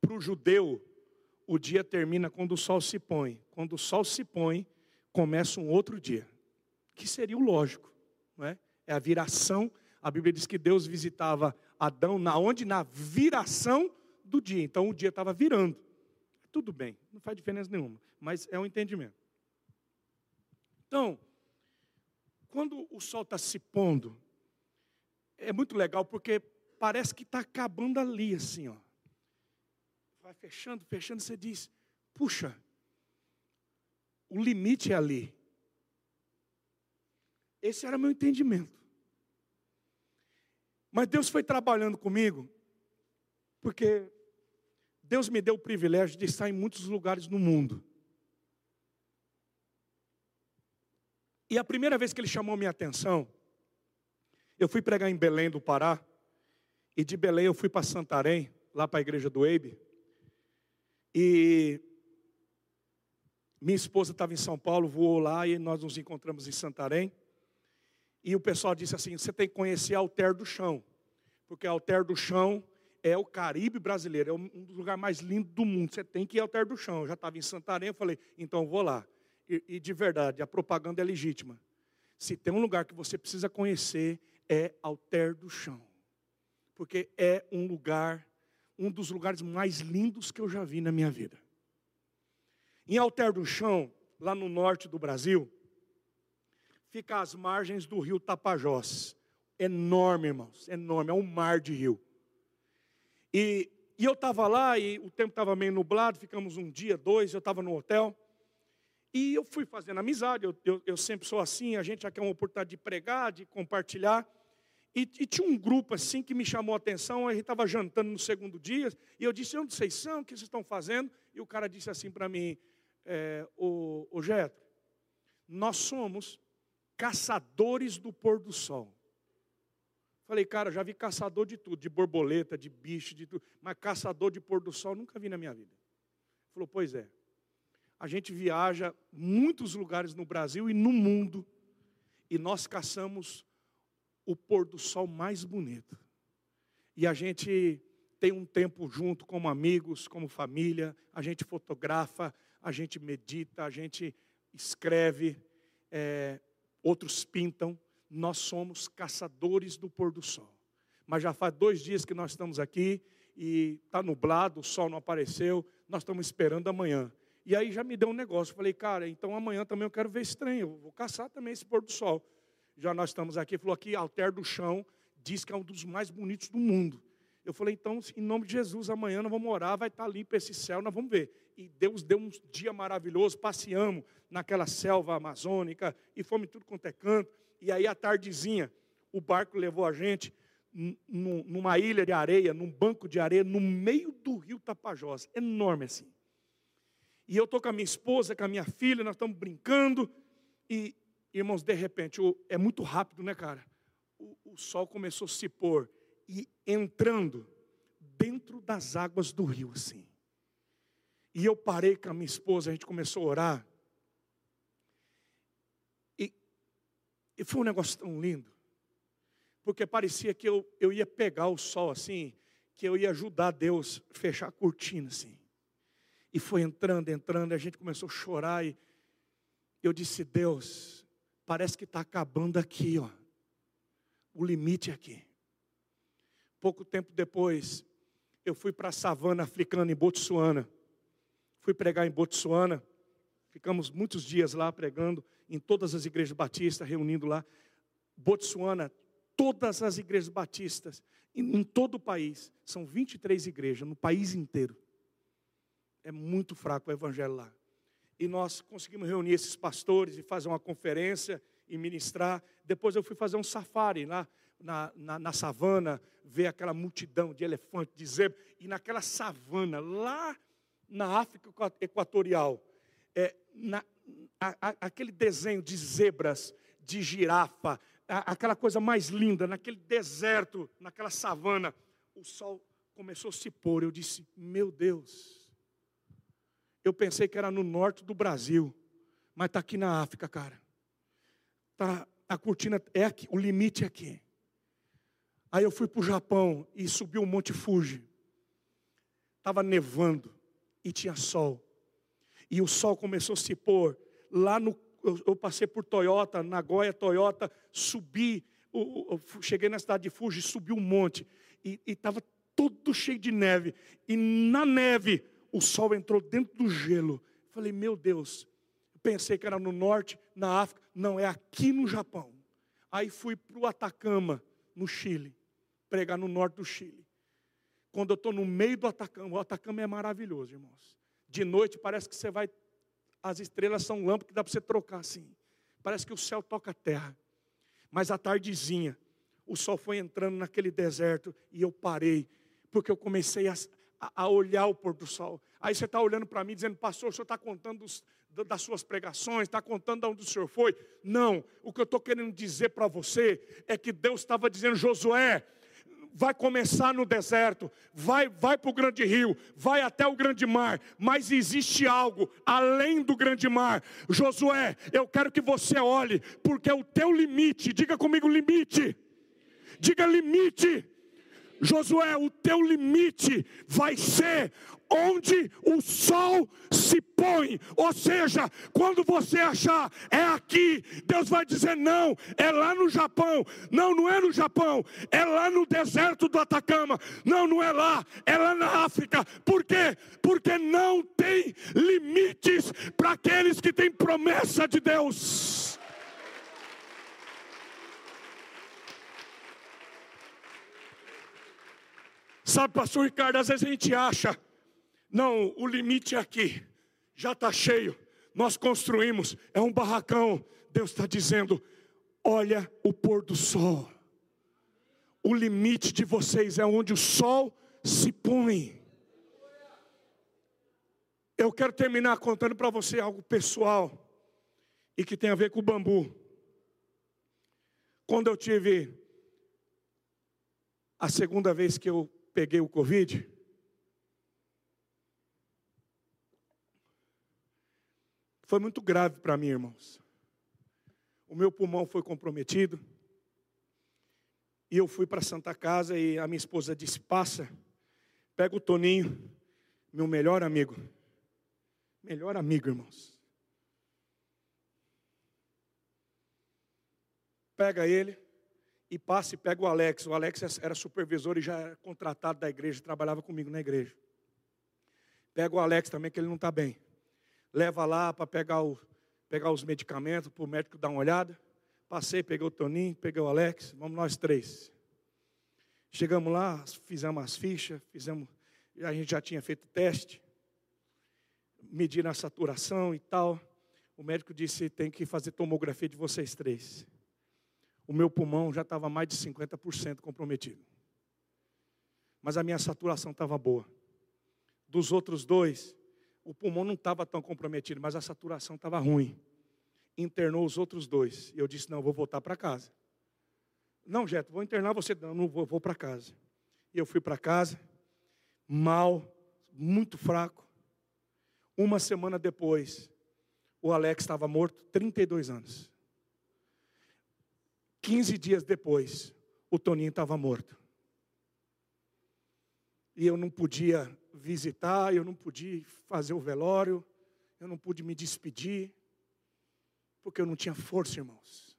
Para o judeu, o dia termina quando o sol se põe. Quando o sol se põe, começa um outro dia, que seria o lógico, não é? É a viração. A Bíblia diz que Deus visitava Adão na onde na viração do dia. Então o dia estava virando. Tudo bem, não faz diferença nenhuma, mas é um entendimento. Então, quando o sol está se pondo, é muito legal porque parece que está acabando ali, assim, ó. Vai fechando, fechando, você diz, puxa, o limite é ali. Esse era meu entendimento. Mas Deus foi trabalhando comigo, porque Deus me deu o privilégio de estar em muitos lugares no mundo. E a primeira vez que ele chamou minha atenção, eu fui pregar em Belém do Pará, e de Belém eu fui para Santarém, lá para a igreja do Eibe. E minha esposa estava em São Paulo, voou lá e nós nos encontramos em Santarém. E o pessoal disse assim: você tem que conhecer Alter do Chão, porque Alter do Chão é o Caribe brasileiro, é um dos lugares mais lindos do mundo. Você tem que ir ao Alter do Chão. Eu já estava em Santarém, eu falei: então vou lá. E, e de verdade, a propaganda é legítima. Se tem um lugar que você precisa conhecer, é Alter do Chão porque é um lugar, um dos lugares mais lindos que eu já vi na minha vida. Em Alter do Chão, lá no norte do Brasil, fica às margens do rio Tapajós. Enorme, irmãos, enorme, é um mar de rio. E, e eu estava lá e o tempo estava meio nublado, ficamos um dia, dois, eu estava no hotel. E eu fui fazendo amizade, eu, eu, eu sempre sou assim, a gente já quer uma oportunidade de pregar, de compartilhar. E, e, tinha um grupo assim que me chamou a atenção. A gente estava jantando no segundo dia. E eu disse: Onde vocês são? O que vocês estão fazendo? E o cara disse assim para mim: é, o, o Getro, nós somos caçadores do pôr do sol. Falei, cara, já vi caçador de tudo, de borboleta, de bicho, de tudo, mas caçador de pôr do sol nunca vi na minha vida. Falou, pois é. A gente viaja muitos lugares no Brasil e no mundo, e nós caçamos o pôr do sol mais bonito. E a gente tem um tempo junto como amigos, como família, a gente fotografa, a gente medita, a gente escreve, é, outros pintam. Nós somos caçadores do pôr do sol. Mas já faz dois dias que nós estamos aqui e está nublado, o sol não apareceu, nós estamos esperando amanhã. E aí já me deu um negócio, falei, cara, então amanhã também eu quero ver trem, eu vou caçar também esse pôr do sol já nós estamos aqui, falou aqui, Alter do Chão, diz que é um dos mais bonitos do mundo. Eu falei, então, em nome de Jesus, amanhã nós vamos orar, vai estar limpo esse céu, nós vamos ver. E Deus deu um dia maravilhoso, passeamos naquela selva amazônica, e fomos tudo quanto é canto. E aí, à tardezinha, o barco levou a gente numa ilha de areia, num banco de areia, no meio do rio Tapajós, enorme assim. E eu estou com a minha esposa, com a minha filha, nós estamos brincando, e, irmãos, de repente, é muito rápido, né, cara? O, o sol começou a se pôr e entrando dentro das águas do rio, assim. E eu parei com a minha esposa, a gente começou a orar. E, e foi um negócio tão lindo. Porque parecia que eu, eu ia pegar o sol assim, que eu ia ajudar Deus a fechar a cortina assim. E foi entrando, entrando, e a gente começou a chorar. E eu disse: Deus, parece que está acabando aqui, ó. O limite aqui. Pouco tempo depois, eu fui para a savana africana em Botsuana. Fui pregar em Botsuana. Ficamos muitos dias lá pregando em todas as igrejas batistas, reunindo lá. Botsuana, todas as igrejas batistas, em, em todo o país, são 23 igrejas, no país inteiro. É muito fraco o evangelho lá. E nós conseguimos reunir esses pastores e fazer uma conferência e ministrar. Depois eu fui fazer um safari lá na, na, na savana, ver aquela multidão de elefantes, de zebra. E naquela savana, lá na África Equatorial, é, na, a, a, aquele desenho de zebras, de girafa, a, aquela coisa mais linda, naquele deserto, naquela savana, o sol começou a se pôr. Eu disse: Meu Deus, eu pensei que era no norte do Brasil, mas está aqui na África, cara. Tá, a cortina é aqui, o limite é aqui. Aí eu fui para o Japão e subi o Monte Fuji. Estava nevando e tinha sol. E o sol começou a se pôr. Lá no. Eu, eu passei por Toyota, Nagoya, Toyota, subi. Eu, eu cheguei na cidade de Fuji, subi um monte. E estava todo cheio de neve. E na neve, o sol entrou dentro do gelo. Falei, meu Deus. Pensei que era no norte, na África. Não, é aqui no Japão. Aí fui para o Atacama, no Chile. Pregar no norte do Chile quando eu estou no meio do Atacama. O Atacama é maravilhoso, irmãos. De noite parece que você vai. As estrelas são lâmpadas que dá para você trocar assim. Parece que o céu toca a terra. Mas à tardezinha, o sol foi entrando naquele deserto e eu parei, porque eu comecei a, a olhar o pôr do sol. Aí você está olhando para mim dizendo, pastor, o senhor está contando das suas pregações, está contando de onde o senhor foi. Não, o que eu estou querendo dizer para você é que Deus estava dizendo, Josué, vai começar no deserto, vai, vai para o grande rio, vai até o grande mar, mas existe algo além do grande mar. Josué, eu quero que você olhe, porque é o teu limite, diga comigo limite, diga limite. Josué, o teu limite vai ser onde o sol se põe. Ou seja, quando você achar é aqui, Deus vai dizer não, é lá no Japão. Não, não é no Japão, é lá no deserto do Atacama. Não, não é lá, é lá na África. Por quê? Porque não tem limites para aqueles que têm promessa de Deus. Sabe, pastor Ricardo, às vezes a gente acha, não, o limite é aqui, já está cheio, nós construímos, é um barracão. Deus está dizendo: olha o pôr do sol, o limite de vocês é onde o sol se põe. Eu quero terminar contando para você algo pessoal e que tem a ver com o bambu. Quando eu tive a segunda vez que eu peguei o Covid, foi muito grave para mim, irmãos. O meu pulmão foi comprometido. E eu fui para Santa Casa e a minha esposa disse: Passa, pega o Toninho, meu melhor amigo. Melhor amigo, irmãos. Pega ele e passa e pega o Alex. O Alex era supervisor e já era contratado da igreja, trabalhava comigo na igreja. Pega o Alex também, que ele não está bem. Leva lá para pegar, o, pegar os medicamentos, para o médico dar uma olhada. Passei, peguei o Toninho, peguei o Alex, vamos nós três. Chegamos lá, fizemos as fichas, fizemos, a gente já tinha feito teste, mediram a saturação e tal. O médico disse: tem que fazer tomografia de vocês três. O meu pulmão já estava mais de 50% comprometido. Mas a minha saturação estava boa. Dos outros dois, o pulmão não estava tão comprometido, mas a saturação estava ruim. Internou os outros dois. E eu disse: Não, vou voltar para casa. Não, Jeto, vou internar você. Não, não vou, vou para casa. E eu fui para casa, mal, muito fraco. Uma semana depois, o Alex estava morto, 32 anos. 15 dias depois, o Toninho estava morto. E eu não podia visitar, eu não podia fazer o velório, eu não pude me despedir, porque eu não tinha força, irmãos.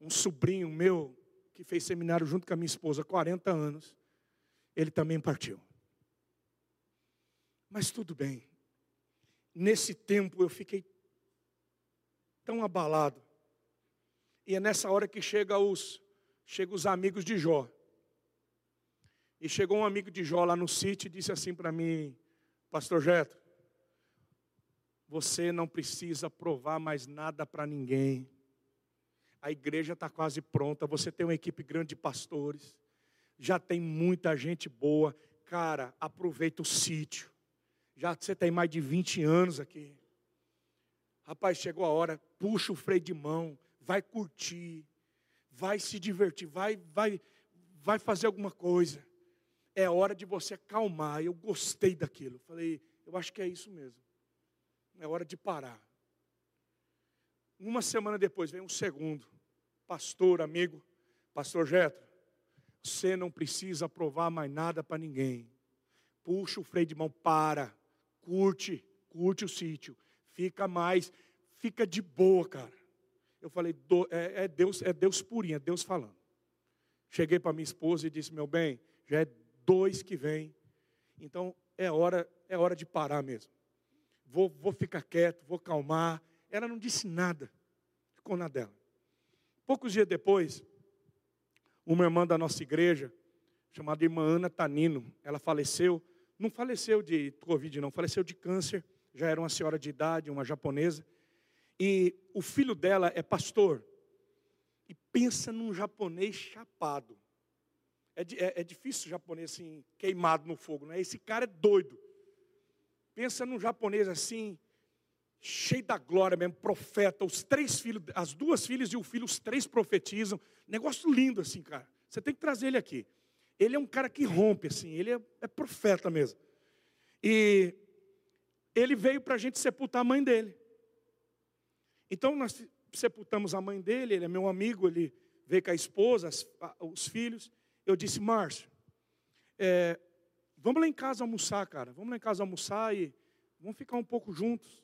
Um sobrinho meu, que fez seminário junto com a minha esposa, 40 anos, ele também partiu. Mas tudo bem. Nesse tempo eu fiquei tão abalado. E é nessa hora que chega os, chega os amigos de Jó. E chegou um amigo de Jó lá no sítio e disse assim para mim, Pastor Jeto, você não precisa provar mais nada para ninguém. A igreja está quase pronta, você tem uma equipe grande de pastores, já tem muita gente boa. Cara, aproveita o sítio. Já você tem mais de 20 anos aqui. Rapaz, chegou a hora, puxa o freio de mão, vai curtir, vai se divertir, vai, vai, vai fazer alguma coisa. É hora de você acalmar. Eu gostei daquilo. Falei, eu acho que é isso mesmo. É hora de parar. Uma semana depois vem um segundo, pastor, amigo, pastor Jetro. Você não precisa provar mais nada para ninguém. Puxa o freio de mão, para, curte, curte o sítio, fica mais, fica de boa, cara. Eu falei, é, é, Deus, é Deus purinho, é Deus falando. Cheguei para minha esposa e disse, meu bem, já é dois que vem, então é hora, é hora de parar mesmo. Vou, vou ficar quieto, vou calmar. Ela não disse nada, ficou na dela. Poucos dias depois, uma irmã da nossa igreja, chamada irmã Ana Tanino, ela faleceu, não faleceu de Covid, não, faleceu de câncer, já era uma senhora de idade, uma japonesa. E o filho dela é pastor. E pensa num japonês chapado. É, é, é difícil o japonês assim, queimado no fogo, né? Esse cara é doido. Pensa num japonês assim, cheio da glória mesmo, profeta, os três filhos, as duas filhas e o filho, os três profetizam. Negócio lindo assim, cara. Você tem que trazer ele aqui. Ele é um cara que rompe, assim, ele é, é profeta mesmo. E ele veio para a gente sepultar a mãe dele. Então nós sepultamos a mãe dele, ele é meu amigo, ele veio com a esposa, as, os filhos. Eu disse, Márcio, é, vamos lá em casa almoçar, cara. Vamos lá em casa almoçar e vamos ficar um pouco juntos.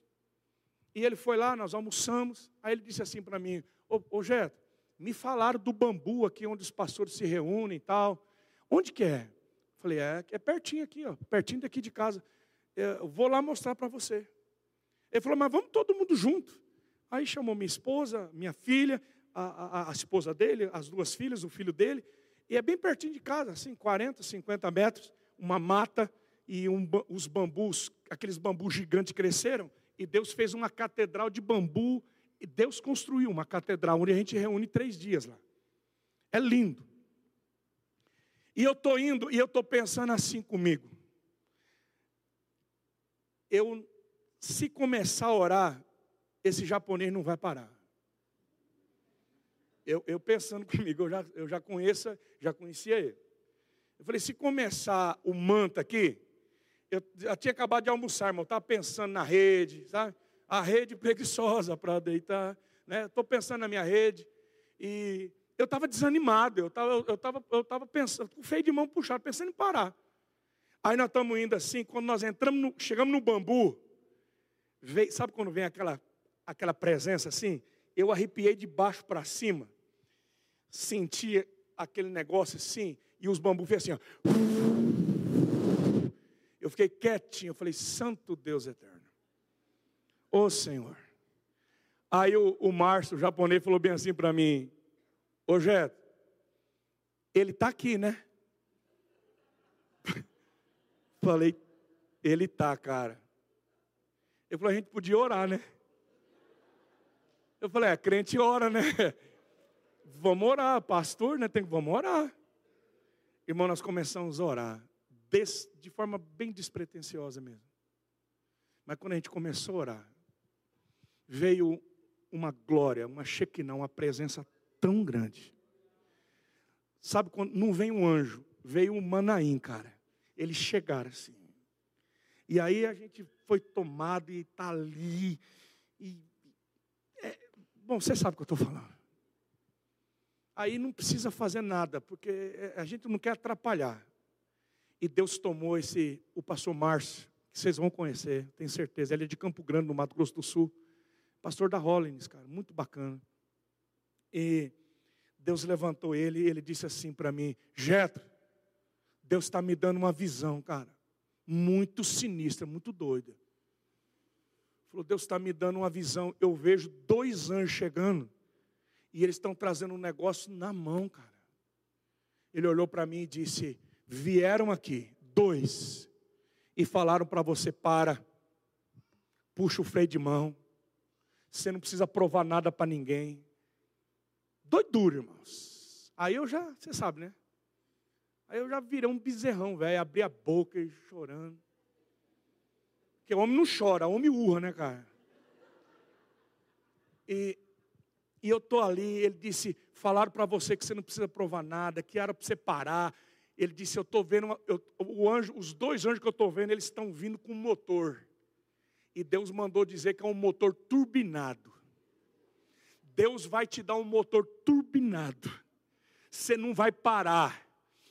E ele foi lá, nós almoçamos. Aí ele disse assim para mim: Ô, ô Jeto, me falaram do bambu aqui onde os pastores se reúnem e tal. Onde que é? Falei, é, é pertinho aqui, ó, pertinho daqui de casa. Eu vou lá mostrar para você. Ele falou, mas vamos todo mundo junto. Aí chamou minha esposa, minha filha, a, a, a, esposa dele, as duas filhas, o filho dele, e é bem pertinho de casa, assim, 40, 50 metros, uma mata e um, os bambus, aqueles bambus gigantes cresceram, e Deus fez uma catedral de bambu, e Deus construiu uma catedral onde a gente reúne três dias lá. É lindo. E eu estou indo e eu estou pensando assim comigo. Eu, se começar a orar, esse japonês não vai parar. Eu, eu pensando comigo, eu já, eu já conheço, já conhecia ele. Eu falei, se começar o manto aqui, eu já tinha acabado de almoçar, irmão, estava pensando na rede, sabe? A rede preguiçosa para deitar, né? Estou pensando na minha rede. E eu estava desanimado, eu estava eu tava, eu tava pensando, com feio de mão puxado, pensando em parar. Aí nós estamos indo assim, quando nós entramos, no, chegamos no bambu, veio, sabe quando vem aquela aquela presença assim, eu arrepiei de baixo para cima, senti aquele negócio assim, e os bambus fez assim, ó. Eu fiquei quietinho, eu falei, Santo Deus eterno. Ô Senhor. Aí o, o Márcio, o japonês, falou bem assim para mim, ô Jeto, ele está aqui, né? Falei, ele tá, cara. Ele falou, a gente podia orar, né? Eu falei, é, crente ora, né? Vamos orar, pastor, né? Tem vamos orar. Irmão, nós começamos a orar de forma bem despretensiosa mesmo. Mas quando a gente começou a orar, veio uma glória, uma Shekinah, uma presença tão grande. Sabe quando não vem um anjo, veio um Manaim, cara. Eles chegaram assim. E aí a gente foi tomado e está ali. E, bom, você sabe o que eu estou falando. Aí não precisa fazer nada, porque é, a gente não quer atrapalhar. E Deus tomou esse, o pastor Márcio, que vocês vão conhecer, tenho certeza. Ele é de Campo Grande, no Mato Grosso do Sul. Pastor da Hollins, cara, muito bacana. E Deus levantou ele e ele disse assim para mim: Jetro, Deus está me dando uma visão, cara, muito sinistra, muito doida. Falou, Deus está me dando uma visão. Eu vejo dois anjos chegando e eles estão trazendo um negócio na mão, cara. Ele olhou para mim e disse: vieram aqui, dois, e falaram para você: para, puxa o freio de mão, você não precisa provar nada para ninguém. Doidura, irmãos. Aí eu já, você sabe, né? Aí eu já virei um bezerrão, velho, abri a boca e chorando. Porque homem não chora, homem urra, né, cara? E, e eu tô ali, ele disse, falaram para você que você não precisa provar nada, que era para você parar, ele disse: Eu estou vendo, uma, eu, o anjo, os dois anjos que eu estou vendo, eles estão vindo com motor. E Deus mandou dizer que é um motor turbinado. Deus vai te dar um motor turbinado. Você não vai parar,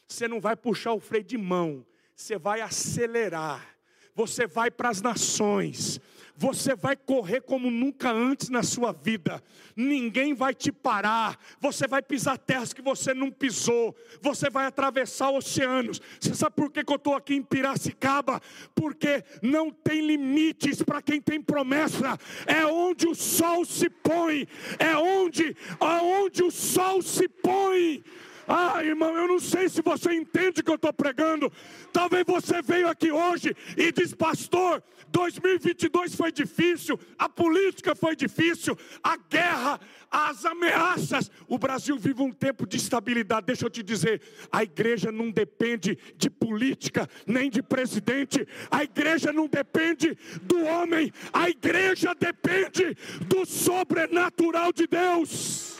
você não vai puxar o freio de mão, você vai acelerar. Você vai para as nações, você vai correr como nunca antes na sua vida. Ninguém vai te parar. Você vai pisar terras que você não pisou. Você vai atravessar oceanos. Você sabe por que, que eu estou aqui em Piracicaba? Porque não tem limites para quem tem promessa. É onde o sol se põe. É onde, aonde o sol se põe. Ah, irmão, eu não sei se você entende o que eu estou pregando. Talvez você veio aqui hoje e diz, pastor, 2022 foi difícil, a política foi difícil, a guerra, as ameaças. O Brasil vive um tempo de estabilidade. Deixa eu te dizer, a igreja não depende de política, nem de presidente. A igreja não depende do homem. A igreja depende do sobrenatural de Deus.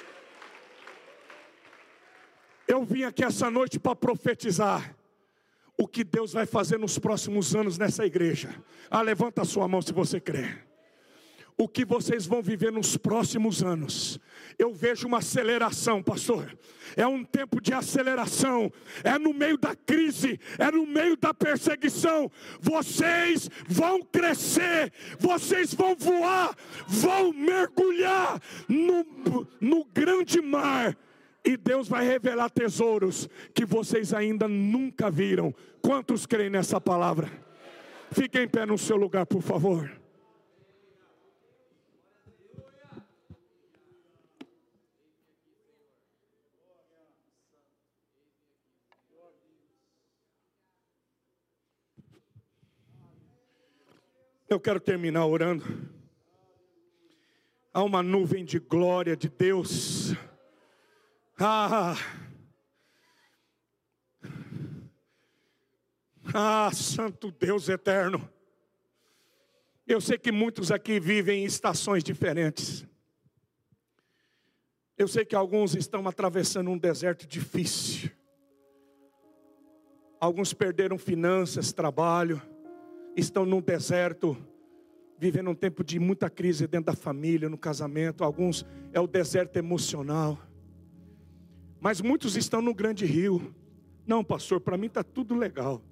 Eu vim aqui essa noite para profetizar o que Deus vai fazer nos próximos anos nessa igreja. Ah, levanta a sua mão se você crê. O que vocês vão viver nos próximos anos. Eu vejo uma aceleração, pastor. É um tempo de aceleração. É no meio da crise, é no meio da perseguição. Vocês vão crescer, vocês vão voar, vão mergulhar no, no grande mar e Deus vai revelar tesouros que vocês ainda nunca viram. Quantos creem nessa palavra? Fiquem em pé no seu lugar, por favor. Eu quero terminar orando. Há uma nuvem de glória de Deus ah, ah, Santo Deus eterno. Eu sei que muitos aqui vivem em estações diferentes. Eu sei que alguns estão atravessando um deserto difícil. Alguns perderam finanças, trabalho, estão num deserto, vivendo um tempo de muita crise dentro da família, no casamento. Alguns é o deserto emocional. Mas muitos estão no grande rio. Não, pastor, para mim está tudo legal.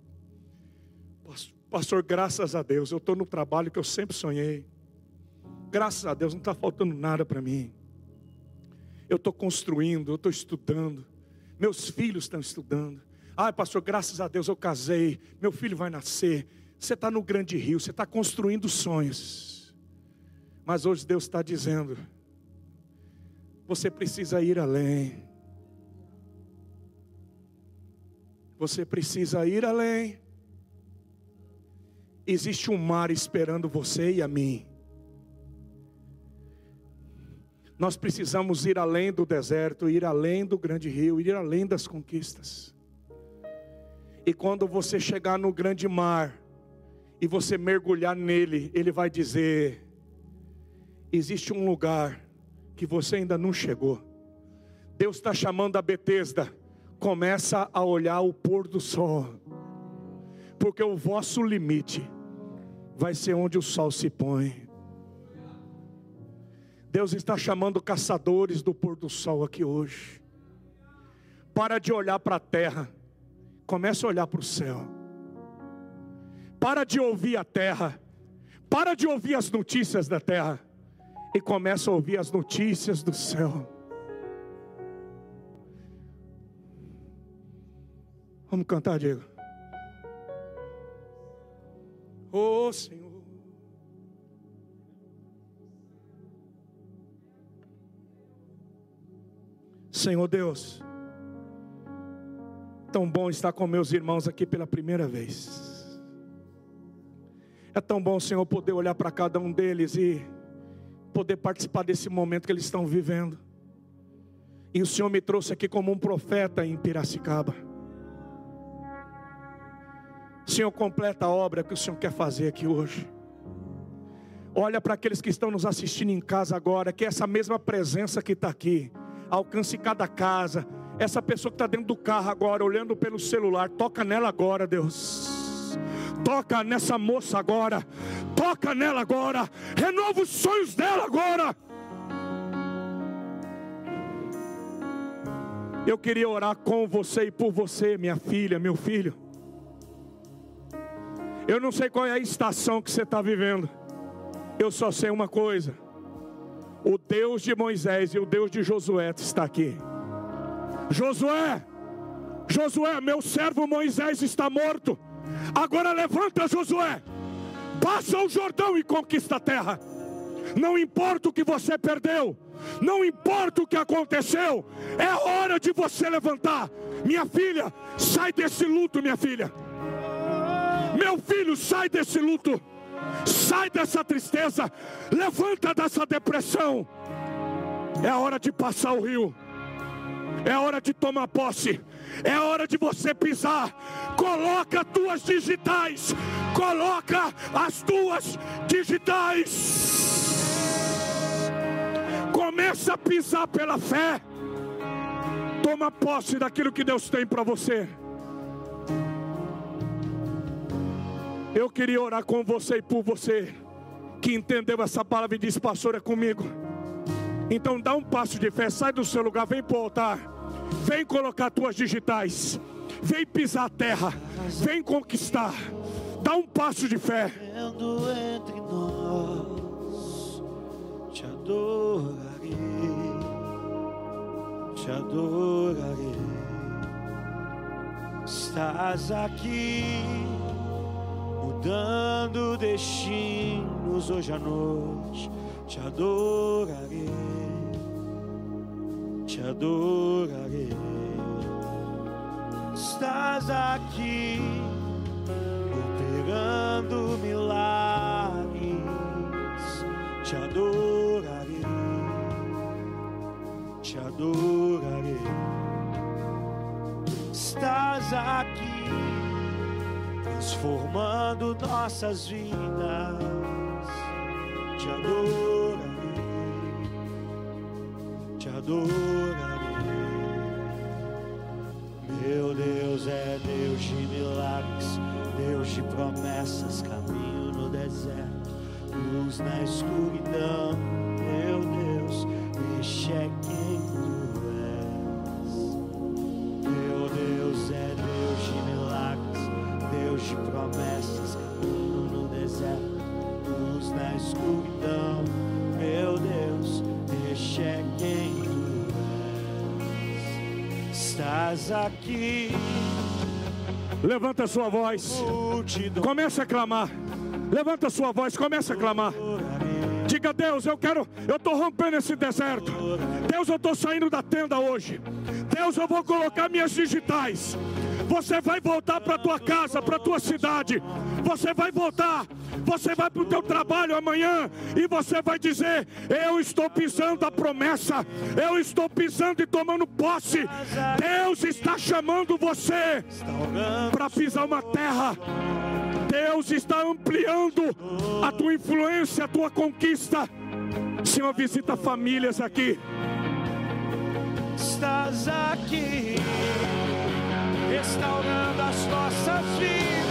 Pastor, graças a Deus, eu estou no trabalho que eu sempre sonhei. Graças a Deus, não está faltando nada para mim. Eu estou construindo, eu estou estudando. Meus filhos estão estudando. Ai, pastor, graças a Deus eu casei. Meu filho vai nascer. Você está no grande rio, você está construindo sonhos. Mas hoje Deus está dizendo: você precisa ir além. Você precisa ir além. Existe um mar esperando você e a mim. Nós precisamos ir além do deserto, ir além do grande rio, ir além das conquistas. E quando você chegar no grande mar e você mergulhar nele, ele vai dizer: existe um lugar que você ainda não chegou. Deus está chamando a Betesda. Começa a olhar o pôr do sol, porque o vosso limite vai ser onde o sol se põe. Deus está chamando caçadores do pôr do sol aqui hoje. Para de olhar para a terra, comece a olhar para o céu. Para de ouvir a terra, para de ouvir as notícias da terra e começa a ouvir as notícias do céu. Vamos cantar, Diego. Oh Senhor. Senhor Deus, tão bom estar com meus irmãos aqui pela primeira vez. É tão bom, Senhor, poder olhar para cada um deles e poder participar desse momento que eles estão vivendo. E o Senhor me trouxe aqui como um profeta em Piracicaba. Senhor, completa a obra que o Senhor quer fazer aqui hoje. Olha para aqueles que estão nos assistindo em casa agora, que essa mesma presença que está aqui alcance cada casa. Essa pessoa que está dentro do carro agora, olhando pelo celular, toca nela agora, Deus. Toca nessa moça agora. Toca nela agora. Renova os sonhos dela agora. Eu queria orar com você e por você, minha filha, meu filho. Eu não sei qual é a estação que você está vivendo. Eu só sei uma coisa o Deus de Moisés e o Deus de Josué está aqui. Josué, Josué, meu servo Moisés está morto. Agora levanta, Josué. Passa o Jordão e conquista a terra. Não importa o que você perdeu, não importa o que aconteceu, é hora de você levantar. Minha filha, sai desse luto, minha filha. Meu filho, sai desse luto. Sai dessa tristeza, levanta dessa depressão. É hora de passar o rio. É hora de tomar posse. É hora de você pisar. Coloca as tuas digitais. Coloca as tuas digitais. Começa a pisar pela fé. Toma posse daquilo que Deus tem para você. Eu queria orar com você e por você que entendeu essa palavra e disse, pastor, é comigo. Então dá um passo de fé, sai do seu lugar, vem para o altar, vem colocar tuas digitais, vem pisar a terra, vem conquistar. Dá um passo de fé. Entre nós, te adorarei, te adorarei. Estás aqui mudando destinos hoje à noite. Te adorarei, te adorarei. Estás aqui operando milagres. Te adorarei, te adorarei. Estás aqui transformando nossas vidas. Te adorarei, te adorarei. Meu Deus é Deus de milagres, Deus de promessas, caminho no deserto, luz na escuridão. Meu aqui. Levanta a sua voz. Comece a clamar. Levanta a sua voz, comece a clamar. Diga, Deus, eu quero, eu estou rompendo esse deserto. Deus, eu estou saindo da tenda hoje. Deus, eu vou colocar minhas digitais. Você vai voltar para tua casa, para tua cidade. Você vai voltar. Você vai para o teu trabalho amanhã e você vai dizer: Eu estou pisando a promessa. Eu estou pisando e tomando posse. Deus está chamando você para pisar uma terra. Deus está ampliando a tua influência, a tua conquista. Senhor, visita famílias aqui. Estás aqui, restaurando as nossas vidas.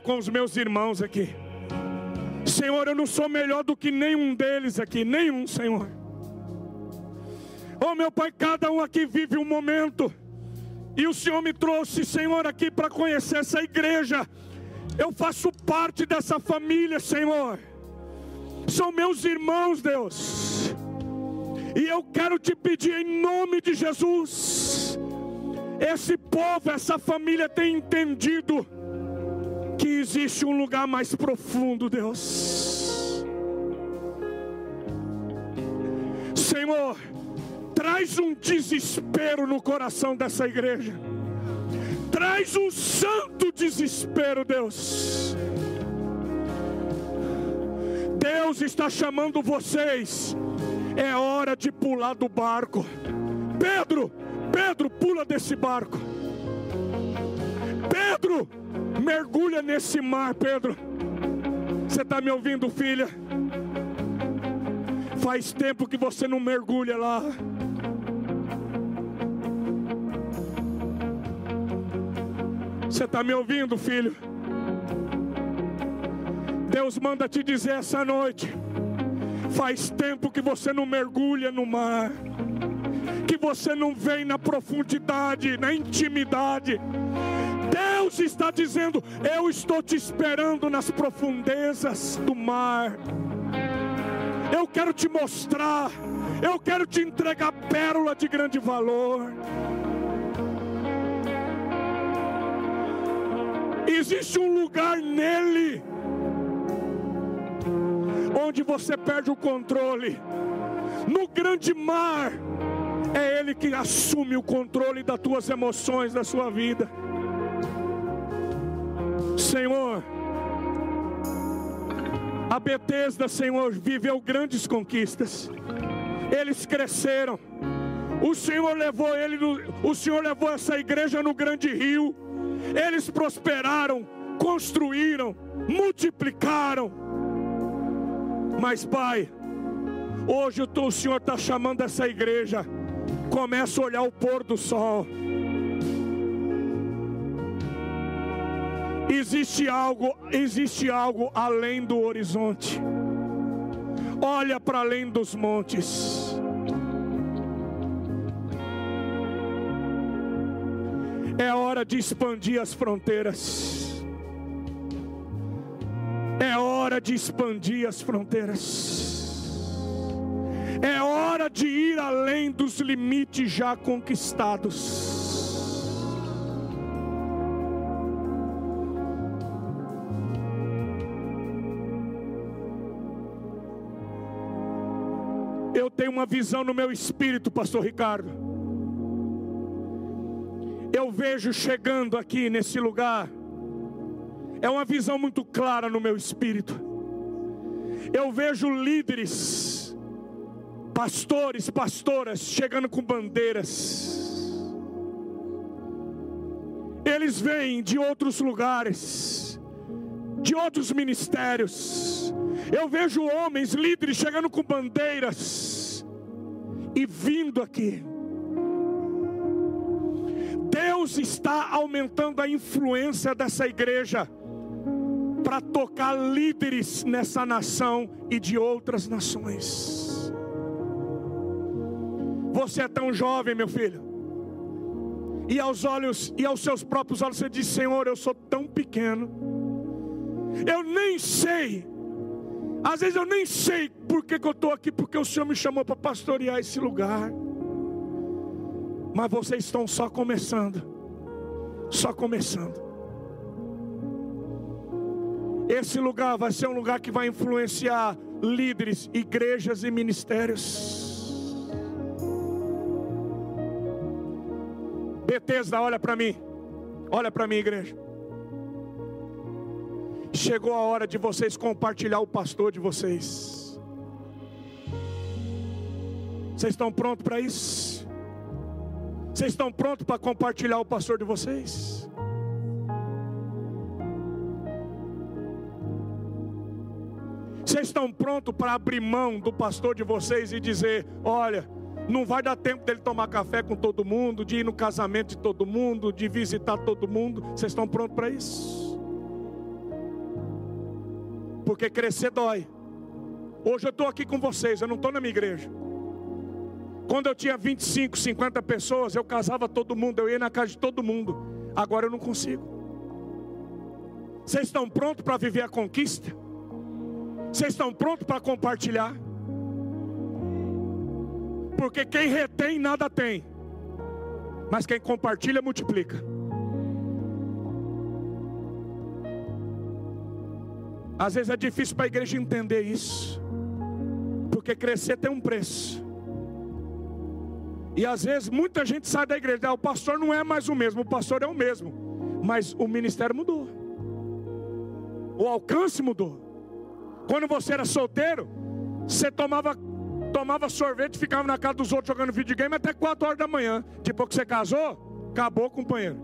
com os meus irmãos aqui. Senhor, eu não sou melhor do que nenhum deles aqui, nenhum, Senhor. Oh, meu Pai, cada um aqui vive um momento. E o Senhor me trouxe, Senhor, aqui para conhecer essa igreja. Eu faço parte dessa família, Senhor. São meus irmãos, Deus. E eu quero te pedir em nome de Jesus. Esse povo, essa família tem entendido que existe um lugar mais profundo, Deus. Senhor, traz um desespero no coração dessa igreja. Traz um santo desespero, Deus. Deus está chamando vocês. É hora de pular do barco. Pedro, Pedro, pula desse barco. Pedro, mergulha nesse mar, Pedro. Você está me ouvindo, filha? Faz tempo que você não mergulha lá. Você está me ouvindo, filho? Deus manda te dizer essa noite. Faz tempo que você não mergulha no mar, que você não vem na profundidade, na intimidade. Deus está dizendo: Eu estou te esperando nas profundezas do mar. Eu quero te mostrar, eu quero te entregar pérola de grande valor. Existe um lugar nele onde você perde o controle. No grande mar, é Ele que assume o controle das tuas emoções, da sua vida. Senhor, a Betesda, Senhor, viveu grandes conquistas. Eles cresceram. O Senhor levou ele, o Senhor levou essa igreja no grande rio. Eles prosperaram, construíram, multiplicaram. Mas, Pai, hoje o Senhor está chamando essa igreja. Começa a olhar o pôr do sol. Existe algo, existe algo além do horizonte. Olha para além dos montes. É hora de expandir as fronteiras. É hora de expandir as fronteiras. É hora de ir além dos limites já conquistados. Tenho uma visão no meu espírito, Pastor Ricardo. Eu vejo chegando aqui nesse lugar. É uma visão muito clara no meu espírito. Eu vejo líderes, pastores, pastoras chegando com bandeiras. Eles vêm de outros lugares, de outros ministérios. Eu vejo homens, líderes chegando com bandeiras e vindo aqui. Deus está aumentando a influência dessa igreja para tocar líderes nessa nação e de outras nações. Você é tão jovem, meu filho. E aos olhos e aos seus próprios olhos você diz: "Senhor, eu sou tão pequeno. Eu nem sei. Às vezes eu nem sei por que, que eu estou aqui, porque o Senhor me chamou para pastorear esse lugar. Mas vocês estão só começando. Só começando. Esse lugar vai ser um lugar que vai influenciar líderes, igrejas e ministérios. Betesda, olha para mim. Olha para mim, igreja. Chegou a hora de vocês compartilhar o pastor de vocês. Vocês estão prontos para isso? Vocês estão prontos para compartilhar o pastor de vocês? Vocês estão prontos para abrir mão do pastor de vocês e dizer: olha, não vai dar tempo dele tomar café com todo mundo, de ir no casamento de todo mundo, de visitar todo mundo. Vocês estão prontos para isso? Porque crescer dói. Hoje eu estou aqui com vocês, eu não estou na minha igreja. Quando eu tinha 25, 50 pessoas, eu casava todo mundo, eu ia na casa de todo mundo. Agora eu não consigo. Vocês estão prontos para viver a conquista? Vocês estão prontos para compartilhar? Porque quem retém nada tem, mas quem compartilha multiplica. Às vezes é difícil para a igreja entender isso, porque crescer tem um preço. E às vezes muita gente sai da igreja, ah, o pastor não é mais o mesmo, o pastor é o mesmo, mas o ministério mudou, o alcance mudou. Quando você era solteiro, você tomava, tomava sorvete, ficava na casa dos outros jogando videogame até 4 horas da manhã. Depois que você casou, acabou, companheiro.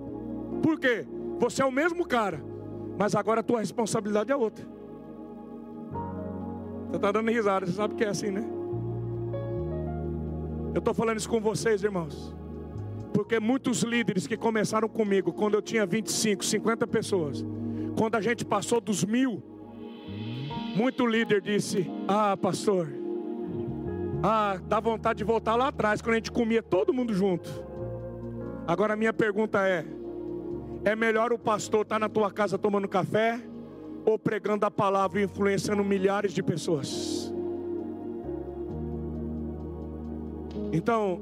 Por quê? Você é o mesmo cara, mas agora a tua responsabilidade é outra. Você está dando risada, você sabe que é assim, né? Eu estou falando isso com vocês, irmãos. Porque muitos líderes que começaram comigo, quando eu tinha 25, 50 pessoas, quando a gente passou dos mil, muito líder disse: Ah, pastor, ah, dá vontade de voltar lá atrás, quando a gente comia todo mundo junto. Agora minha pergunta é: é melhor o pastor estar na tua casa tomando café ou pregando a palavra e influenciando milhares de pessoas? Então,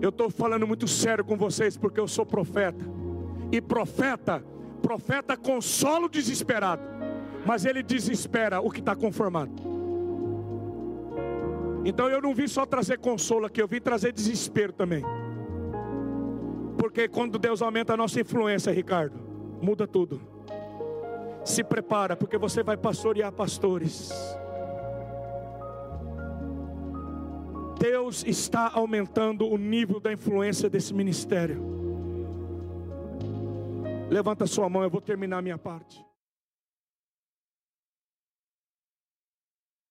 eu estou falando muito sério com vocês porque eu sou profeta. E profeta, profeta consola o desesperado, mas ele desespera o que está conformado. Então eu não vim só trazer consolo aqui, eu vim trazer desespero também. Porque quando Deus aumenta a nossa influência, Ricardo, muda tudo. Se prepara, porque você vai pastorear pastores. Deus está aumentando o nível da influência desse ministério. Levanta sua mão, eu vou terminar minha parte.